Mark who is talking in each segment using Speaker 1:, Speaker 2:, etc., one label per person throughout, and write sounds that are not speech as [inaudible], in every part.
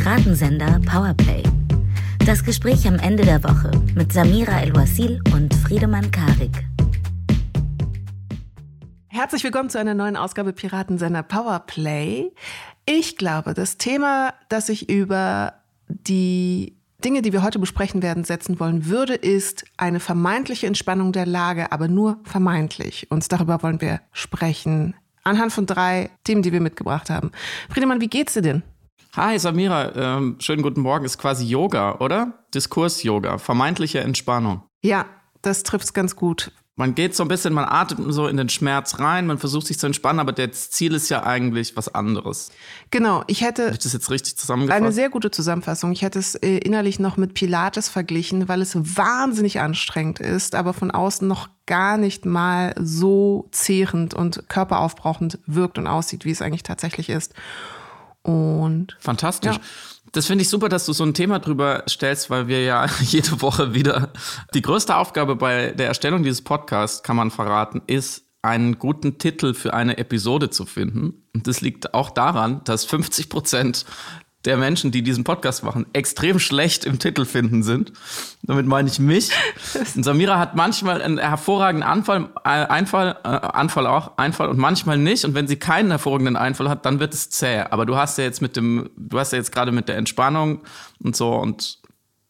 Speaker 1: Piratensender Powerplay. Das Gespräch am Ende der Woche mit Samira El-Wasil und Friedemann Karik.
Speaker 2: Herzlich willkommen zu einer neuen Ausgabe Piratensender Powerplay. Ich glaube, das Thema, das ich über die Dinge, die wir heute besprechen werden, setzen wollen würde, ist eine vermeintliche Entspannung der Lage, aber nur vermeintlich. Und darüber wollen wir sprechen. Anhand von drei Themen, die wir mitgebracht haben. Friedemann, wie geht's dir denn?
Speaker 3: Hi Samira, ähm, schönen guten Morgen. Ist quasi Yoga, oder? Diskurs-Yoga, vermeintliche Entspannung.
Speaker 2: Ja, das trifft's ganz gut.
Speaker 3: Man geht so ein bisschen, man atmet so in den Schmerz rein, man versucht sich zu entspannen, aber das Ziel ist ja eigentlich was anderes.
Speaker 2: Genau, ich hätte.
Speaker 3: Habe ich das jetzt richtig zusammengefasst?
Speaker 2: Eine sehr gute Zusammenfassung. Ich hätte es äh, innerlich noch mit Pilates verglichen, weil es wahnsinnig anstrengend ist, aber von außen noch gar nicht mal so zehrend und körperaufbrauchend wirkt und aussieht, wie es eigentlich tatsächlich ist. Und
Speaker 3: fantastisch. Ja. Das finde ich super, dass du so ein Thema drüber stellst, weil wir ja [laughs] jede Woche wieder die größte Aufgabe bei der Erstellung dieses Podcasts, kann man verraten, ist, einen guten Titel für eine Episode zu finden. Und das liegt auch daran, dass 50 Prozent der Menschen, die diesen Podcast machen, extrem schlecht im Titel finden sind. Damit meine ich mich. Und Samira hat manchmal einen hervorragenden Anfall, äh, Einfall, äh, Anfall auch, Einfall und manchmal nicht. Und wenn sie keinen hervorragenden Einfall hat, dann wird es zäh. Aber du hast ja jetzt mit dem, du hast ja jetzt gerade mit der Entspannung und so und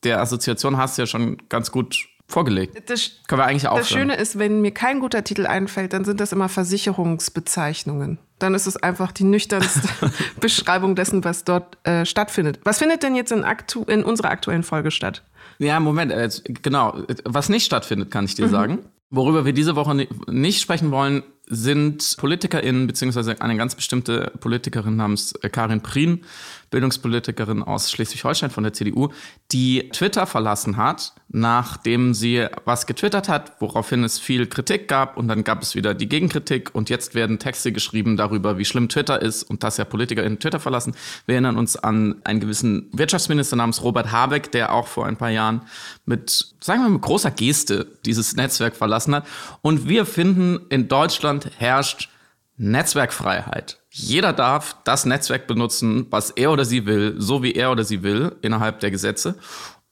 Speaker 3: der Assoziation hast du ja schon ganz gut vorgelegt. Das, Können wir eigentlich aufhören.
Speaker 2: Das Schöne ist, wenn mir kein guter Titel einfällt, dann sind das immer Versicherungsbezeichnungen. Dann ist es einfach die nüchternste [laughs] Beschreibung dessen, was dort äh, stattfindet. Was findet denn jetzt in, aktu in unserer aktuellen Folge statt?
Speaker 3: Ja, Moment, äh, genau. Was nicht stattfindet, kann ich dir mhm. sagen. Worüber wir diese Woche nicht sprechen wollen, sind PolitikerInnen, beziehungsweise eine ganz bestimmte Politikerin namens äh, Karin Prien, Bildungspolitikerin aus Schleswig-Holstein von der CDU, die Twitter verlassen hat, nachdem sie was getwittert hat, woraufhin es viel Kritik gab und dann gab es wieder die Gegenkritik und jetzt werden Texte geschrieben darüber, wie schlimm Twitter ist und dass ja PolitikerInnen Twitter verlassen. Wir erinnern uns an einen gewissen Wirtschaftsminister namens Robert Habeck, der auch vor ein paar Jahren mit, sagen wir mal, mit großer Geste dieses Netzwerk verlassen hat. Und wir finden, in Deutschland herrscht Netzwerkfreiheit. Jeder darf das Netzwerk benutzen, was er oder sie will, so wie er oder sie will, innerhalb der Gesetze.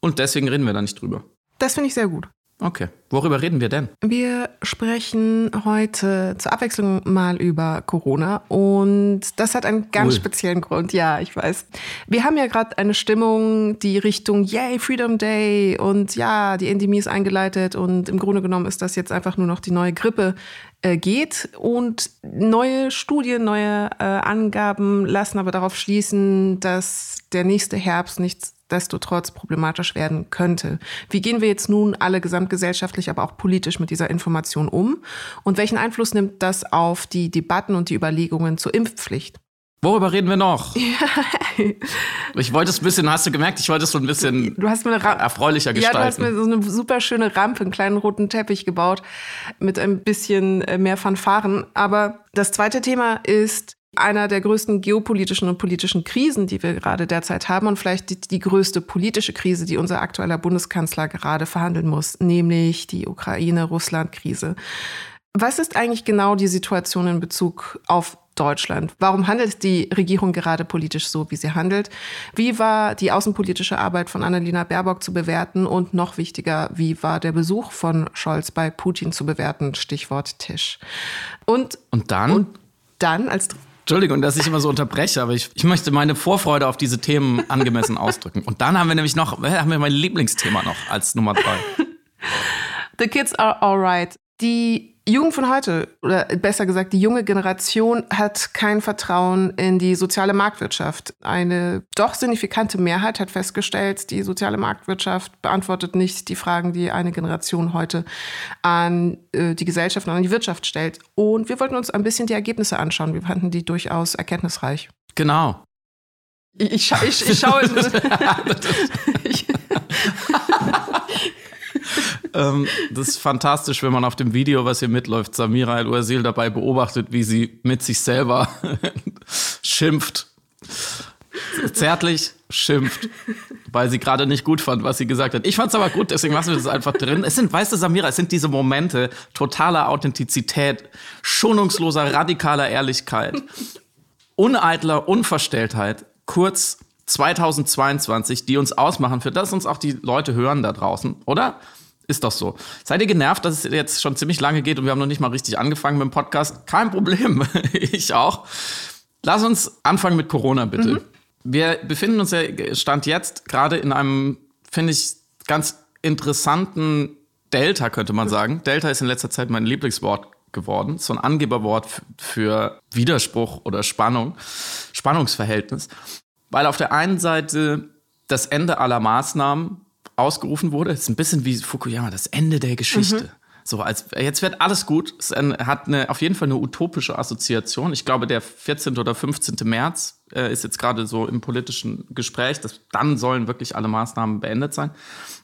Speaker 3: Und deswegen reden wir da nicht drüber.
Speaker 2: Das finde ich sehr gut.
Speaker 3: Okay. Worüber reden wir denn?
Speaker 2: Wir sprechen heute zur Abwechslung mal über Corona und das hat einen ganz Ui. speziellen Grund. Ja, ich weiß. Wir haben ja gerade eine Stimmung, die Richtung Yay, Freedom Day und ja, die Endemie ist eingeleitet und im Grunde genommen ist das jetzt einfach nur noch die neue Grippe äh, geht und neue Studien, neue äh, Angaben lassen aber darauf schließen, dass der nächste Herbst nichts nichtsdestotrotz problematisch werden könnte. Wie gehen wir jetzt nun alle gesamtgesellschaftlich, aber auch politisch mit dieser Information um? Und welchen Einfluss nimmt das auf die Debatten und die Überlegungen zur Impfpflicht?
Speaker 3: Worüber reden wir noch? ich wollte es ein bisschen, hast du gemerkt, ich wollte es so ein bisschen du hast mir eine erfreulicher gestalten.
Speaker 2: Ja, du hast mir so eine super schöne Rampe, einen kleinen roten Teppich gebaut mit ein bisschen äh, mehr Fanfaren. Aber das zweite Thema ist einer der größten geopolitischen und politischen Krisen, die wir gerade derzeit haben und vielleicht die, die, größte politische Krise, die unser aktueller Bundeskanzler gerade verhandeln muss, nämlich die Ukraine-Russland-Krise. Was ist eigentlich genau die Situation in Bezug auf Deutschland? Warum handelt die Regierung gerade politisch so, wie sie handelt? Wie war die außenpolitische Arbeit von Annalena Baerbock zu bewerten? Und noch wichtiger, wie war der Besuch von Scholz bei Putin zu bewerten? Stichwort Tisch.
Speaker 3: Und, und dann? Und
Speaker 2: dann als
Speaker 3: Entschuldigung, dass ich immer so unterbreche, aber ich, ich möchte meine Vorfreude auf diese Themen angemessen ausdrücken. Und dann haben wir nämlich noch, haben wir mein Lieblingsthema noch als Nummer drei.
Speaker 2: The Kids Are Alright. Die Jugend von heute, oder besser gesagt, die junge Generation hat kein Vertrauen in die soziale Marktwirtschaft. Eine doch signifikante Mehrheit hat festgestellt, die soziale Marktwirtschaft beantwortet nicht die Fragen, die eine Generation heute an äh, die Gesellschaft und an die Wirtschaft stellt. Und wir wollten uns ein bisschen die Ergebnisse anschauen. Wir fanden die durchaus erkenntnisreich.
Speaker 3: Genau.
Speaker 2: Ich, ich, ich, ich schaue. [laughs] ich, [laughs]
Speaker 3: ähm, das ist fantastisch, wenn man auf dem Video, was hier mitläuft, Samira El-Uazil dabei beobachtet, wie sie mit sich selber [laughs] schimpft. Zärtlich schimpft, weil sie gerade nicht gut fand, was sie gesagt hat. Ich fand es aber gut, deswegen lassen wir das einfach drin. Es sind, weißt du, Samira, es sind diese Momente totaler Authentizität, schonungsloser, radikaler Ehrlichkeit, uneitler Unverstelltheit, kurz 2022, die uns ausmachen, für das uns auch die Leute hören da draußen, oder? Ist doch so. Seid ihr genervt, dass es jetzt schon ziemlich lange geht und wir haben noch nicht mal richtig angefangen mit dem Podcast? Kein Problem. [laughs] ich auch. Lass uns anfangen mit Corona, bitte. Mhm. Wir befinden uns ja Stand jetzt gerade in einem, finde ich, ganz interessanten Delta, könnte man sagen. Delta ist in letzter Zeit mein Lieblingswort geworden. So ein Angeberwort für Widerspruch oder Spannung, Spannungsverhältnis. Weil auf der einen Seite das Ende aller Maßnahmen ausgerufen wurde. Es ist ein bisschen wie Fukuyama, das Ende der Geschichte. Mhm. So, als jetzt wird alles gut. Es hat eine, auf jeden Fall eine utopische Assoziation. Ich glaube, der 14. oder 15. März äh, ist jetzt gerade so im politischen Gespräch. Dass, dann sollen wirklich alle Maßnahmen beendet sein.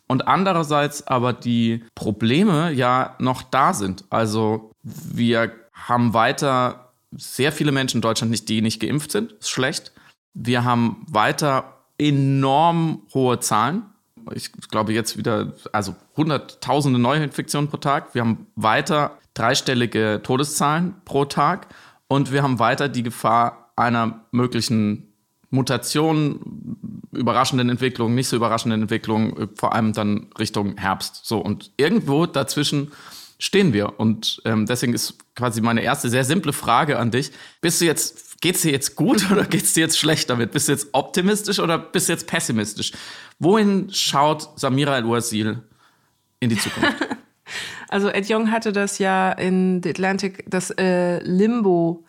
Speaker 3: Und andererseits aber die Probleme ja noch da sind. Also wir haben weiter sehr viele Menschen in Deutschland nicht, die nicht geimpft sind. Ist schlecht. Wir haben weiter enorm hohe Zahlen ich glaube jetzt wieder, also hunderttausende Neuinfektionen pro Tag. Wir haben weiter dreistellige Todeszahlen pro Tag und wir haben weiter die Gefahr einer möglichen Mutation, überraschenden Entwicklungen, nicht so überraschenden Entwicklungen, vor allem dann Richtung Herbst. So und irgendwo dazwischen stehen wir und ähm, deswegen ist quasi meine erste sehr simple Frage an dich: Bist du jetzt geht's dir jetzt gut [laughs] oder geht's dir jetzt schlecht damit? Bist du jetzt optimistisch oder bist du jetzt pessimistisch? Wohin schaut Samira El-Ouasil in die Zukunft? [laughs]
Speaker 2: Also Ed Young hatte das ja in The Atlantic, das äh, Limbo,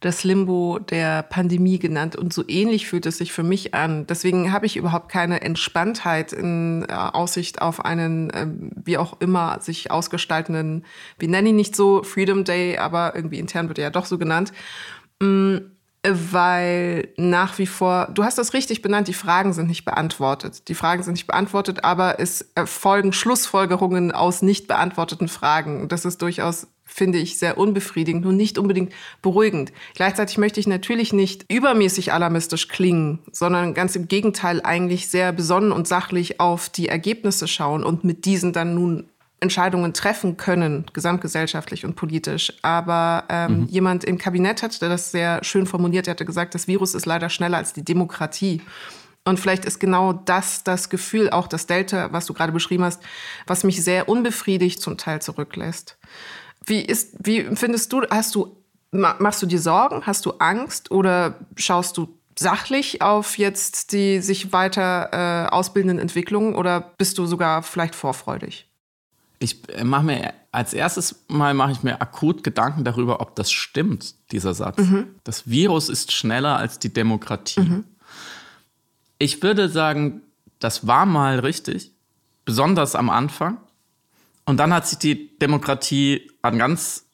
Speaker 2: das Limbo der Pandemie genannt. Und so ähnlich fühlt es sich für mich an. Deswegen habe ich überhaupt keine Entspanntheit in äh, Aussicht auf einen, äh, wie auch immer, sich ausgestaltenden, wir nennen ihn nicht so Freedom Day, aber irgendwie intern wird er ja doch so genannt. Mm, weil nach wie vor, du hast das richtig benannt, die Fragen sind nicht beantwortet. Die Fragen sind nicht beantwortet, aber es erfolgen Schlussfolgerungen aus nicht beantworteten Fragen. Das ist durchaus, finde ich, sehr unbefriedigend und nicht unbedingt beruhigend. Gleichzeitig möchte ich natürlich nicht übermäßig alarmistisch klingen, sondern ganz im Gegenteil eigentlich sehr besonnen und sachlich auf die Ergebnisse schauen und mit diesen dann nun Entscheidungen treffen können, gesamtgesellschaftlich und politisch. Aber ähm, mhm. jemand im Kabinett hat, der das sehr schön formuliert, der hatte gesagt, das Virus ist leider schneller als die Demokratie. Und vielleicht ist genau das das Gefühl, auch das Delta, was du gerade beschrieben hast, was mich sehr unbefriedigt zum Teil zurücklässt. Wie ist, wie findest du, hast du, machst du dir Sorgen? Hast du Angst oder schaust du sachlich auf jetzt die sich weiter äh, ausbildenden Entwicklungen oder bist du sogar vielleicht vorfreudig?
Speaker 3: Ich äh, mache mir als erstes Mal mache ich mir akut Gedanken darüber, ob das stimmt, dieser Satz. Mhm. Das Virus ist schneller als die Demokratie. Mhm. Ich würde sagen, das war mal richtig, besonders am Anfang. Und dann hat sich die Demokratie an ganz,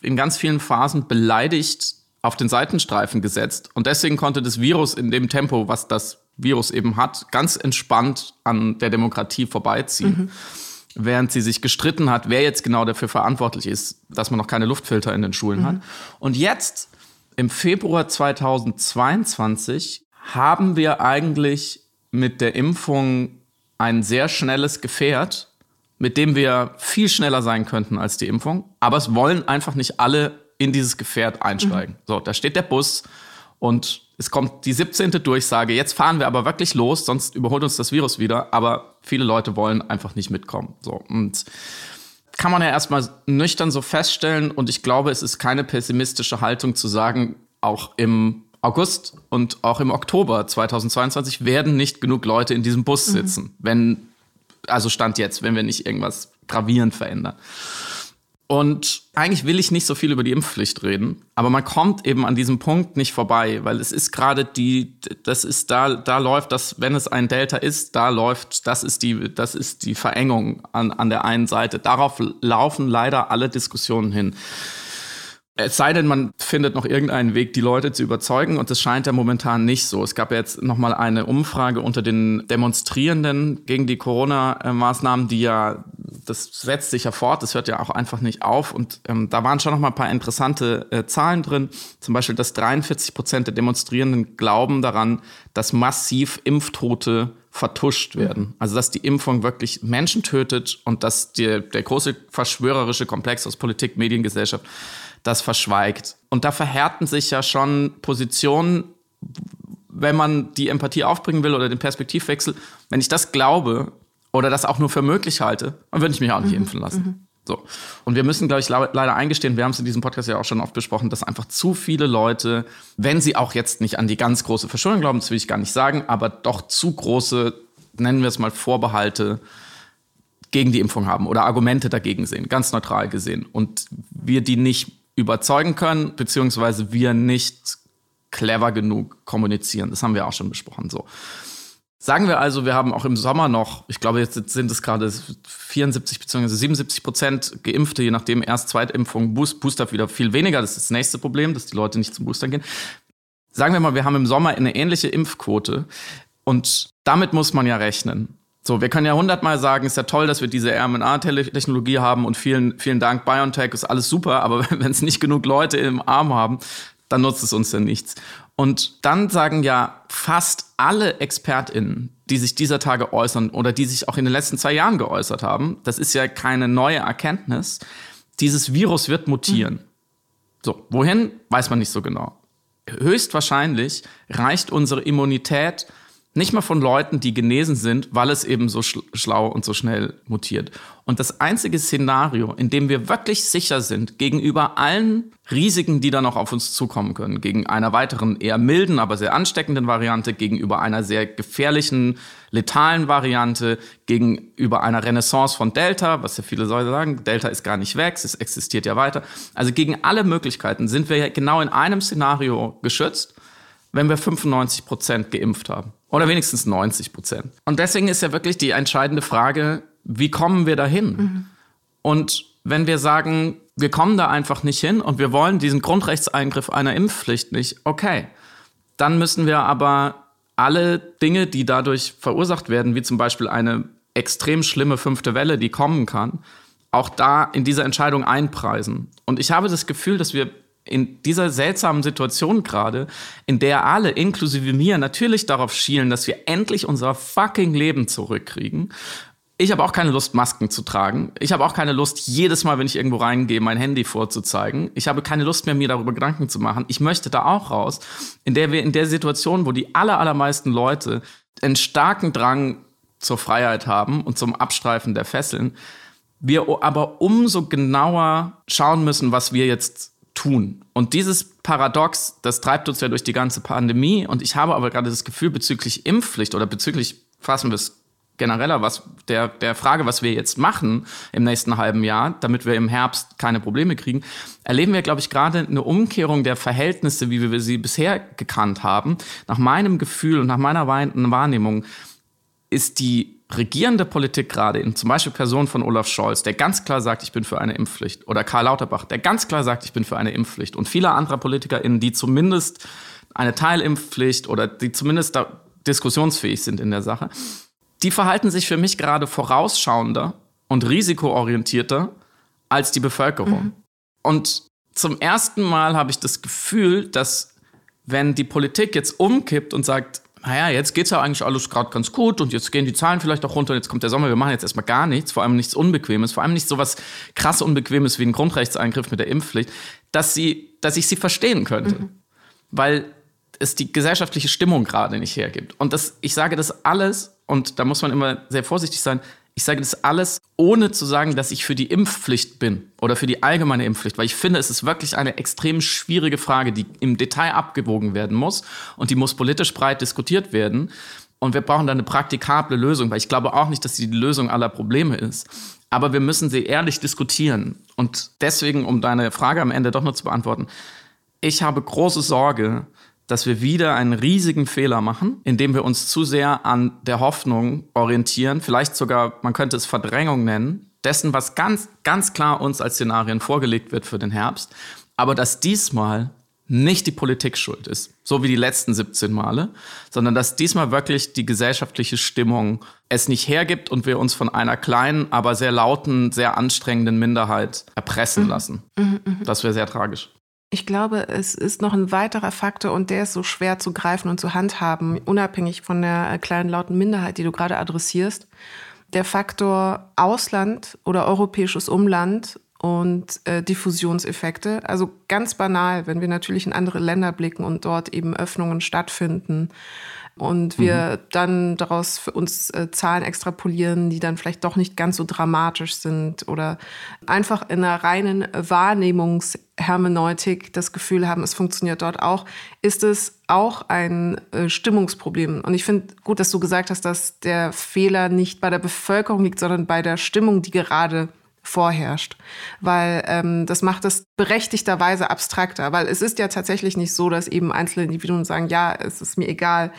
Speaker 3: in ganz vielen Phasen beleidigt auf den Seitenstreifen gesetzt. Und deswegen konnte das Virus in dem Tempo, was das Virus eben hat, ganz entspannt an der Demokratie vorbeiziehen. Mhm während sie sich gestritten hat, wer jetzt genau dafür verantwortlich ist, dass man noch keine Luftfilter in den Schulen mhm. hat. Und jetzt, im Februar 2022, haben wir eigentlich mit der Impfung ein sehr schnelles Gefährt, mit dem wir viel schneller sein könnten als die Impfung. Aber es wollen einfach nicht alle in dieses Gefährt einsteigen. Mhm. So, da steht der Bus und es kommt die 17. Durchsage, jetzt fahren wir aber wirklich los, sonst überholt uns das Virus wieder. Aber viele Leute wollen einfach nicht mitkommen. So. Und kann man ja erstmal nüchtern so feststellen. Und ich glaube, es ist keine pessimistische Haltung zu sagen, auch im August und auch im Oktober 2022 werden nicht genug Leute in diesem Bus mhm. sitzen, mhm. wenn, also Stand jetzt, wenn wir nicht irgendwas gravierend verändern. Und eigentlich will ich nicht so viel über die Impfpflicht reden, aber man kommt eben an diesem Punkt nicht vorbei, weil es ist gerade die, das ist da, da läuft das, wenn es ein Delta ist, da läuft, das ist die, das ist die Verengung an, an der einen Seite. Darauf laufen leider alle Diskussionen hin. Es sei denn, man findet noch irgendeinen Weg, die Leute zu überzeugen. Und das scheint ja momentan nicht so. Es gab ja jetzt noch mal eine Umfrage unter den Demonstrierenden gegen die Corona-Maßnahmen, die ja, das setzt sich ja fort, das hört ja auch einfach nicht auf. Und ähm, da waren schon noch mal ein paar interessante äh, Zahlen drin. Zum Beispiel, dass 43 Prozent der Demonstrierenden glauben daran, dass massiv Impftote vertuscht werden. Also dass die Impfung wirklich Menschen tötet und dass die, der große verschwörerische Komplex aus Politik, Mediengesellschaft das verschweigt. Und da verhärten sich ja schon Positionen, wenn man die Empathie aufbringen will oder den Perspektivwechsel, wenn ich das glaube oder das auch nur für möglich halte, dann würde ich mich auch nicht mhm. impfen lassen. Mhm. So. Und wir müssen, glaube ich, leider eingestehen, wir haben es in diesem Podcast ja auch schon oft besprochen, dass einfach zu viele Leute, wenn sie auch jetzt nicht an die ganz große Verschuldung glauben, das will ich gar nicht sagen, aber doch zu große, nennen wir es mal, Vorbehalte gegen die Impfung haben oder Argumente dagegen sehen, ganz neutral gesehen. Und wir die nicht überzeugen können, beziehungsweise wir nicht clever genug kommunizieren. Das haben wir auch schon besprochen. So. Sagen wir also, wir haben auch im Sommer noch, ich glaube, jetzt sind es gerade 74 bzw. 77 Prozent Geimpfte, je nachdem erst Zweitimpfung, Booster wieder viel weniger. Das ist das nächste Problem, dass die Leute nicht zum Booster gehen. Sagen wir mal, wir haben im Sommer eine ähnliche Impfquote und damit muss man ja rechnen. So, wir können ja hundertmal sagen, ist ja toll, dass wir diese RNA-Technologie haben und vielen, vielen Dank, BioNTech ist alles super, aber [laughs] wenn es nicht genug Leute im Arm haben, dann nutzt es uns ja nichts. Und dann sagen ja fast alle ExpertInnen, die sich dieser Tage äußern oder die sich auch in den letzten zwei Jahren geäußert haben, das ist ja keine neue Erkenntnis, dieses Virus wird mutieren. Mhm. So, wohin, weiß man nicht so genau. Höchstwahrscheinlich reicht unsere Immunität nicht mal von Leuten, die genesen sind, weil es eben so schlau und so schnell mutiert. Und das einzige Szenario, in dem wir wirklich sicher sind gegenüber allen Risiken, die da noch auf uns zukommen können, gegen einer weiteren eher milden, aber sehr ansteckenden Variante, gegenüber einer sehr gefährlichen, letalen Variante, gegenüber einer Renaissance von Delta, was ja viele Leute sagen, Delta ist gar nicht weg, es existiert ja weiter. Also gegen alle Möglichkeiten sind wir genau in einem Szenario geschützt, wenn wir 95 Prozent geimpft haben. Oder wenigstens 90 Prozent. Und deswegen ist ja wirklich die entscheidende Frage, wie kommen wir dahin? Mhm. Und wenn wir sagen, wir kommen da einfach nicht hin und wir wollen diesen Grundrechtseingriff einer Impfpflicht nicht, okay. Dann müssen wir aber alle Dinge, die dadurch verursacht werden, wie zum Beispiel eine extrem schlimme fünfte Welle, die kommen kann, auch da in diese Entscheidung einpreisen. Und ich habe das Gefühl, dass wir in dieser seltsamen Situation gerade, in der alle, inklusive mir, natürlich darauf schielen, dass wir endlich unser fucking Leben zurückkriegen. Ich habe auch keine Lust, Masken zu tragen. Ich habe auch keine Lust, jedes Mal, wenn ich irgendwo reingehe, mein Handy vorzuzeigen. Ich habe keine Lust mehr, mir darüber Gedanken zu machen. Ich möchte da auch raus, in der wir in der Situation, wo die aller, allermeisten Leute einen starken Drang zur Freiheit haben und zum Abstreifen der Fesseln, wir aber umso genauer schauen müssen, was wir jetzt tun. Und dieses Paradox, das treibt uns ja durch die ganze Pandemie. Und ich habe aber gerade das Gefühl bezüglich Impfpflicht oder bezüglich, fassen wir es genereller, was der, der Frage, was wir jetzt machen im nächsten halben Jahr, damit wir im Herbst keine Probleme kriegen, erleben wir, glaube ich, gerade eine Umkehrung der Verhältnisse, wie wir sie bisher gekannt haben. Nach meinem Gefühl und nach meiner Wahrnehmung ist die regierende Politik gerade, in zum Beispiel Person von Olaf Scholz, der ganz klar sagt, ich bin für eine Impfpflicht, oder Karl Lauterbach, der ganz klar sagt, ich bin für eine Impfpflicht, und viele andere PolitikerInnen, die zumindest eine Teilimpfpflicht oder die zumindest da diskussionsfähig sind in der Sache, die verhalten sich für mich gerade vorausschauender und risikoorientierter als die Bevölkerung. Mhm. Und zum ersten Mal habe ich das Gefühl, dass wenn die Politik jetzt umkippt und sagt, naja, jetzt geht's ja eigentlich alles gerade ganz gut und jetzt gehen die Zahlen vielleicht auch runter und jetzt kommt der Sommer, wir machen jetzt erstmal gar nichts, vor allem nichts Unbequemes, vor allem nicht so was krass Unbequemes wie ein Grundrechtseingriff mit der Impfpflicht, dass sie, dass ich sie verstehen könnte. Mhm. Weil es die gesellschaftliche Stimmung gerade nicht hergibt. Und das, ich sage das alles, und da muss man immer sehr vorsichtig sein, ich sage das alles, ohne zu sagen, dass ich für die Impfpflicht bin oder für die allgemeine Impfpflicht, weil ich finde, es ist wirklich eine extrem schwierige Frage, die im Detail abgewogen werden muss und die muss politisch breit diskutiert werden. Und wir brauchen da eine praktikable Lösung, weil ich glaube auch nicht, dass sie die Lösung aller Probleme ist. Aber wir müssen sie ehrlich diskutieren. Und deswegen, um deine Frage am Ende doch noch zu beantworten, ich habe große Sorge, dass wir wieder einen riesigen Fehler machen, indem wir uns zu sehr an der Hoffnung orientieren, vielleicht sogar, man könnte es Verdrängung nennen, dessen, was ganz, ganz klar uns als Szenarien vorgelegt wird für den Herbst, aber dass diesmal nicht die Politik schuld ist, so wie die letzten 17 Male, sondern dass diesmal wirklich die gesellschaftliche Stimmung es nicht hergibt und wir uns von einer kleinen, aber sehr lauten, sehr anstrengenden Minderheit erpressen mhm. lassen. Mhm, mh. Das wäre sehr tragisch.
Speaker 2: Ich glaube, es ist noch ein weiterer Faktor und der ist so schwer zu greifen und zu handhaben, unabhängig von der kleinen lauten Minderheit, die du gerade adressierst. Der Faktor Ausland oder europäisches Umland und äh, Diffusionseffekte. Also ganz banal, wenn wir natürlich in andere Länder blicken und dort eben Öffnungen stattfinden und wir mhm. dann daraus für uns äh, Zahlen extrapolieren, die dann vielleicht doch nicht ganz so dramatisch sind oder einfach in einer reinen Wahrnehmungshermeneutik das Gefühl haben, es funktioniert dort auch, ist es auch ein äh, Stimmungsproblem. Und ich finde gut, dass du gesagt hast, dass der Fehler nicht bei der Bevölkerung liegt, sondern bei der Stimmung, die gerade vorherrscht, weil ähm, das macht es berechtigterweise abstrakter, weil es ist ja tatsächlich nicht so, dass eben einzelne Individuen sagen, ja, es ist mir egal,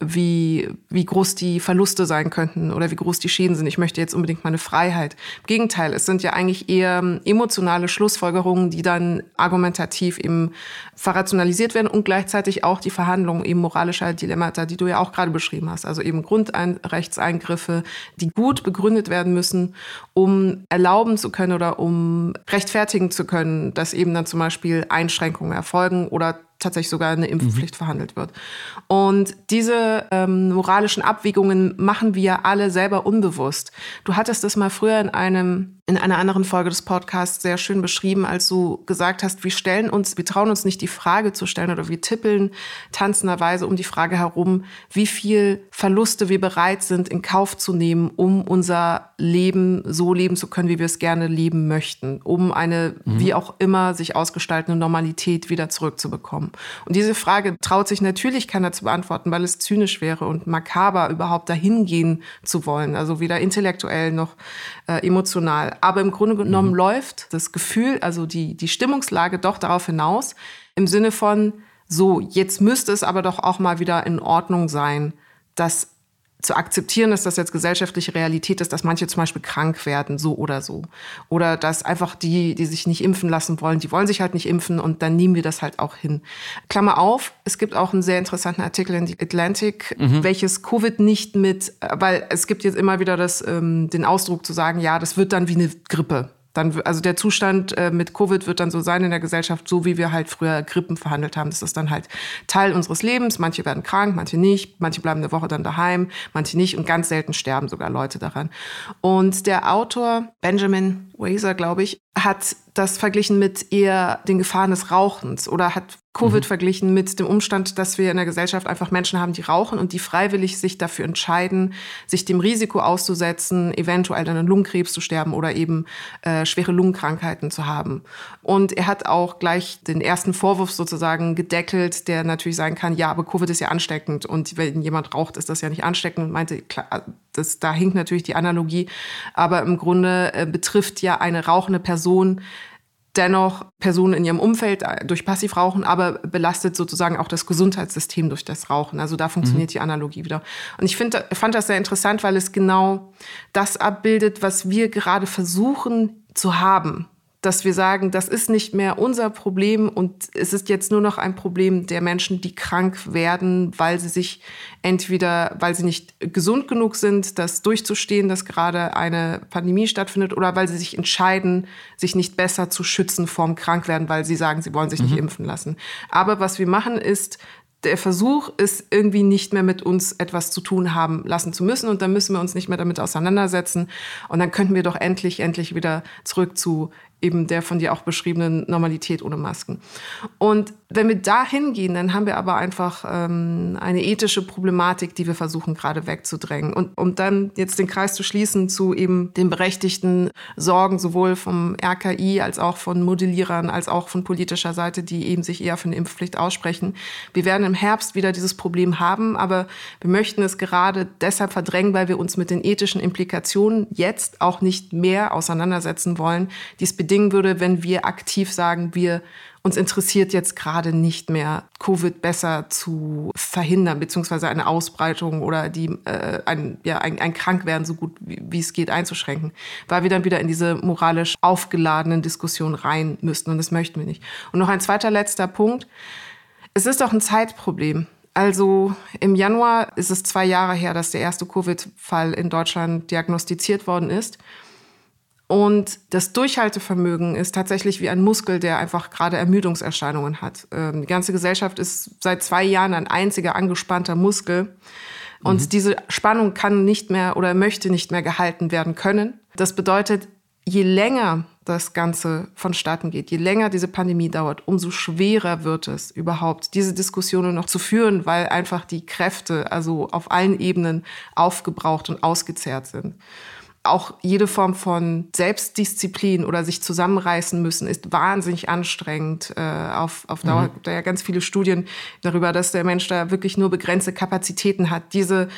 Speaker 2: wie, wie groß die Verluste sein könnten oder wie groß die Schäden sind. Ich möchte jetzt unbedingt meine Freiheit. Im Gegenteil, es sind ja eigentlich eher emotionale Schlussfolgerungen, die dann argumentativ eben verrationalisiert werden und gleichzeitig auch die Verhandlungen eben moralischer Dilemmata, die du ja auch gerade beschrieben hast. Also eben Grundrechtseingriffe, die gut begründet werden müssen, um erlauben zu können oder um rechtfertigen zu können, dass eben dann zum Beispiel Einschränkungen erfolgen oder tatsächlich sogar eine Impfpflicht mhm. verhandelt wird. Und diese ähm, moralischen Abwägungen machen wir alle selber unbewusst. Du hattest das mal früher in einem in einer anderen Folge des Podcasts sehr schön beschrieben, als du gesagt hast, wir stellen uns, wir trauen uns nicht die Frage zu stellen oder wir tippeln tanzenderweise um die Frage herum, wie viel Verluste wir bereit sind in Kauf zu nehmen, um unser Leben so leben zu können, wie wir es gerne leben möchten, um eine mhm. wie auch immer sich ausgestaltende Normalität wieder zurückzubekommen. Und diese Frage traut sich natürlich keiner zu beantworten, weil es zynisch wäre und makaber überhaupt dahin gehen zu wollen, also weder intellektuell noch äh, emotional. Aber im Grunde genommen mhm. läuft das Gefühl, also die, die Stimmungslage doch darauf hinaus, im Sinne von, so, jetzt müsste es aber doch auch mal wieder in Ordnung sein, dass zu akzeptieren, dass das jetzt gesellschaftliche Realität ist, dass manche zum Beispiel krank werden, so oder so. Oder dass einfach die, die sich nicht impfen lassen wollen, die wollen sich halt nicht impfen und dann nehmen wir das halt auch hin. Klammer auf, es gibt auch einen sehr interessanten Artikel in The Atlantic, mhm. welches Covid nicht mit, weil es gibt jetzt immer wieder das, ähm, den Ausdruck zu sagen, ja, das wird dann wie eine Grippe. Dann, also der Zustand äh, mit Covid wird dann so sein in der Gesellschaft, so wie wir halt früher Grippen verhandelt haben. Das ist dann halt Teil unseres Lebens. Manche werden krank, manche nicht. Manche bleiben eine Woche dann daheim, manche nicht. Und ganz selten sterben sogar Leute daran. Und der Autor Benjamin Wazer, glaube ich, hat das verglichen mit eher den Gefahren des Rauchens oder hat Covid mhm. verglichen mit dem Umstand, dass wir in der Gesellschaft einfach Menschen haben, die rauchen und die freiwillig sich dafür entscheiden, sich dem Risiko auszusetzen, eventuell dann an Lungenkrebs zu sterben oder eben äh, schwere Lungenkrankheiten zu haben. Und er hat auch gleich den ersten Vorwurf sozusagen gedeckelt, der natürlich sein kann, ja, aber Covid ist ja ansteckend und wenn jemand raucht, ist das ja nicht ansteckend meinte, klar, das, da hinkt natürlich die Analogie, aber im Grunde äh, betrifft ja eine rauchende Person dennoch Personen in ihrem Umfeld äh, durch Passivrauchen, aber belastet sozusagen auch das Gesundheitssystem durch das Rauchen. Also da funktioniert mhm. die Analogie wieder. Und ich find, fand das sehr interessant, weil es genau das abbildet, was wir gerade versuchen zu haben dass wir sagen, das ist nicht mehr unser Problem und es ist jetzt nur noch ein Problem der Menschen, die krank werden, weil sie sich entweder, weil sie nicht gesund genug sind, das durchzustehen, dass gerade eine Pandemie stattfindet, oder weil sie sich entscheiden, sich nicht besser zu schützen vorm Krankwerden, weil sie sagen, sie wollen sich mhm. nicht impfen lassen. Aber was wir machen ist, der Versuch ist irgendwie nicht mehr mit uns etwas zu tun haben lassen zu müssen und dann müssen wir uns nicht mehr damit auseinandersetzen und dann könnten wir doch endlich, endlich wieder zurück zu eben der von dir auch beschriebenen Normalität ohne Masken. Und wenn wir da hingehen, dann haben wir aber einfach ähm, eine ethische Problematik, die wir versuchen gerade wegzudrängen. Und um dann jetzt den Kreis zu schließen zu eben den berechtigten Sorgen sowohl vom RKI als auch von Modellierern als auch von politischer Seite, die eben sich eher für eine Impfpflicht aussprechen. Wir werden im Herbst wieder dieses Problem haben, aber wir möchten es gerade deshalb verdrängen, weil wir uns mit den ethischen Implikationen jetzt auch nicht mehr auseinandersetzen wollen, die es bedingen würde, wenn wir aktiv sagen, wir uns interessiert jetzt gerade nicht mehr, Covid besser zu verhindern, beziehungsweise eine Ausbreitung oder die, äh, ein, ja, ein, ein Krankwerden so gut wie, wie, es geht einzuschränken, weil wir dann wieder in diese moralisch aufgeladenen Diskussionen rein müssten und das möchten wir nicht. Und noch ein zweiter letzter Punkt. Es ist doch ein Zeitproblem. Also im Januar ist es zwei Jahre her, dass der erste Covid-Fall in Deutschland diagnostiziert worden ist. Und das Durchhaltevermögen ist tatsächlich wie ein Muskel, der einfach gerade Ermüdungserscheinungen hat. Ähm, die ganze Gesellschaft ist seit zwei Jahren ein einziger angespannter Muskel. Und mhm. diese Spannung kann nicht mehr oder möchte nicht mehr gehalten werden können. Das bedeutet, je länger das Ganze vonstatten geht. Je länger diese Pandemie dauert, umso schwerer wird es überhaupt, diese Diskussionen noch zu führen, weil einfach die Kräfte also auf allen Ebenen aufgebraucht und ausgezehrt sind auch jede Form von Selbstdisziplin oder sich zusammenreißen müssen ist wahnsinnig anstrengend äh, auf, auf Dauer. Mhm. gibt ja ganz viele Studien darüber, dass der Mensch da wirklich nur begrenzte Kapazitäten hat, diese,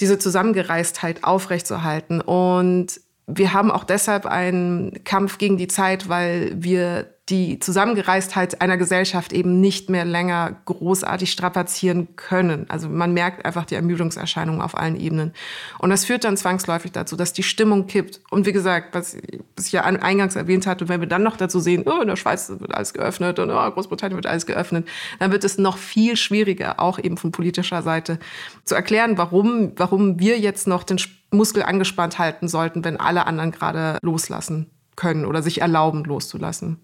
Speaker 2: diese Zusammengereistheit aufrechtzuerhalten. Und wir haben auch deshalb einen Kampf gegen die Zeit, weil wir die Zusammengereistheit einer Gesellschaft eben nicht mehr länger großartig strapazieren können. Also man merkt einfach die Ermüdungserscheinungen auf allen Ebenen. Und das führt dann zwangsläufig dazu, dass die Stimmung kippt. Und wie gesagt, was, ich ja eingangs erwähnt hatte, wenn wir dann noch dazu sehen, oh, in der Schweiz wird alles geöffnet und oh, Großbritannien wird alles geöffnet, dann wird es noch viel schwieriger, auch eben von politischer Seite, zu erklären, warum, warum wir jetzt noch den Muskel angespannt halten sollten, wenn alle anderen gerade loslassen können oder sich erlauben, loszulassen.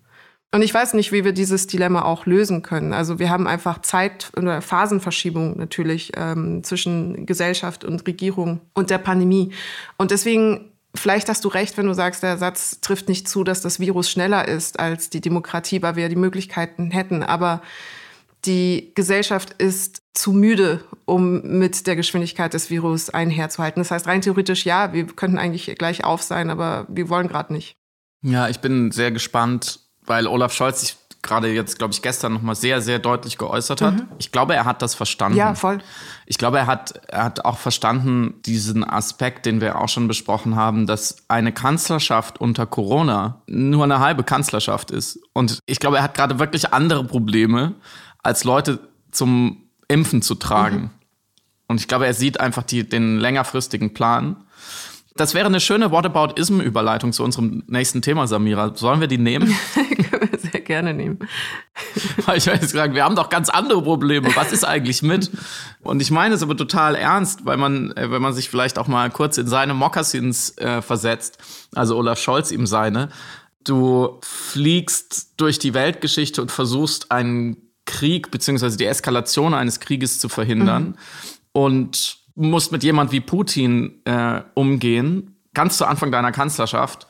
Speaker 2: Und ich weiß nicht, wie wir dieses Dilemma auch lösen können. Also wir haben einfach Zeit- oder Phasenverschiebung natürlich ähm, zwischen Gesellschaft und Regierung und der Pandemie. Und deswegen, vielleicht hast du recht, wenn du sagst, der Satz trifft nicht zu, dass das Virus schneller ist als die Demokratie, weil wir die Möglichkeiten hätten. Aber die Gesellschaft ist zu müde, um mit der Geschwindigkeit des Virus einherzuhalten. Das heißt, rein theoretisch ja, wir könnten eigentlich gleich auf sein, aber wir wollen gerade nicht.
Speaker 3: Ja, ich bin sehr gespannt, weil Olaf Scholz sich gerade jetzt, glaube ich, gestern nochmal sehr, sehr deutlich geäußert hat. Mhm. Ich glaube, er hat das verstanden.
Speaker 2: Ja, voll.
Speaker 3: Ich glaube, er hat, er hat auch verstanden, diesen Aspekt, den wir auch schon besprochen haben, dass eine Kanzlerschaft unter Corona nur eine halbe Kanzlerschaft ist. Und ich glaube, er hat gerade wirklich andere Probleme, als Leute zum Impfen zu tragen. Mhm. Und ich glaube, er sieht einfach die, den längerfristigen Plan. Das wäre eine schöne Whataboutism-Überleitung zu unserem nächsten Thema, Samira. Sollen wir die nehmen? [laughs]
Speaker 2: Können wir sehr gerne nehmen. [laughs]
Speaker 3: Weil ich weiß sagen, wir haben doch ganz andere Probleme. Was ist eigentlich mit? Und ich meine es aber total ernst, weil man, äh, wenn man sich vielleicht auch mal kurz in seine Mokassins äh, versetzt, also Olaf Scholz ihm seine, du fliegst durch die Weltgeschichte und versuchst einen Krieg beziehungsweise die Eskalation eines Krieges zu verhindern. Mhm. Und musst mit jemand wie Putin äh, umgehen, ganz zu Anfang deiner Kanzlerschaft,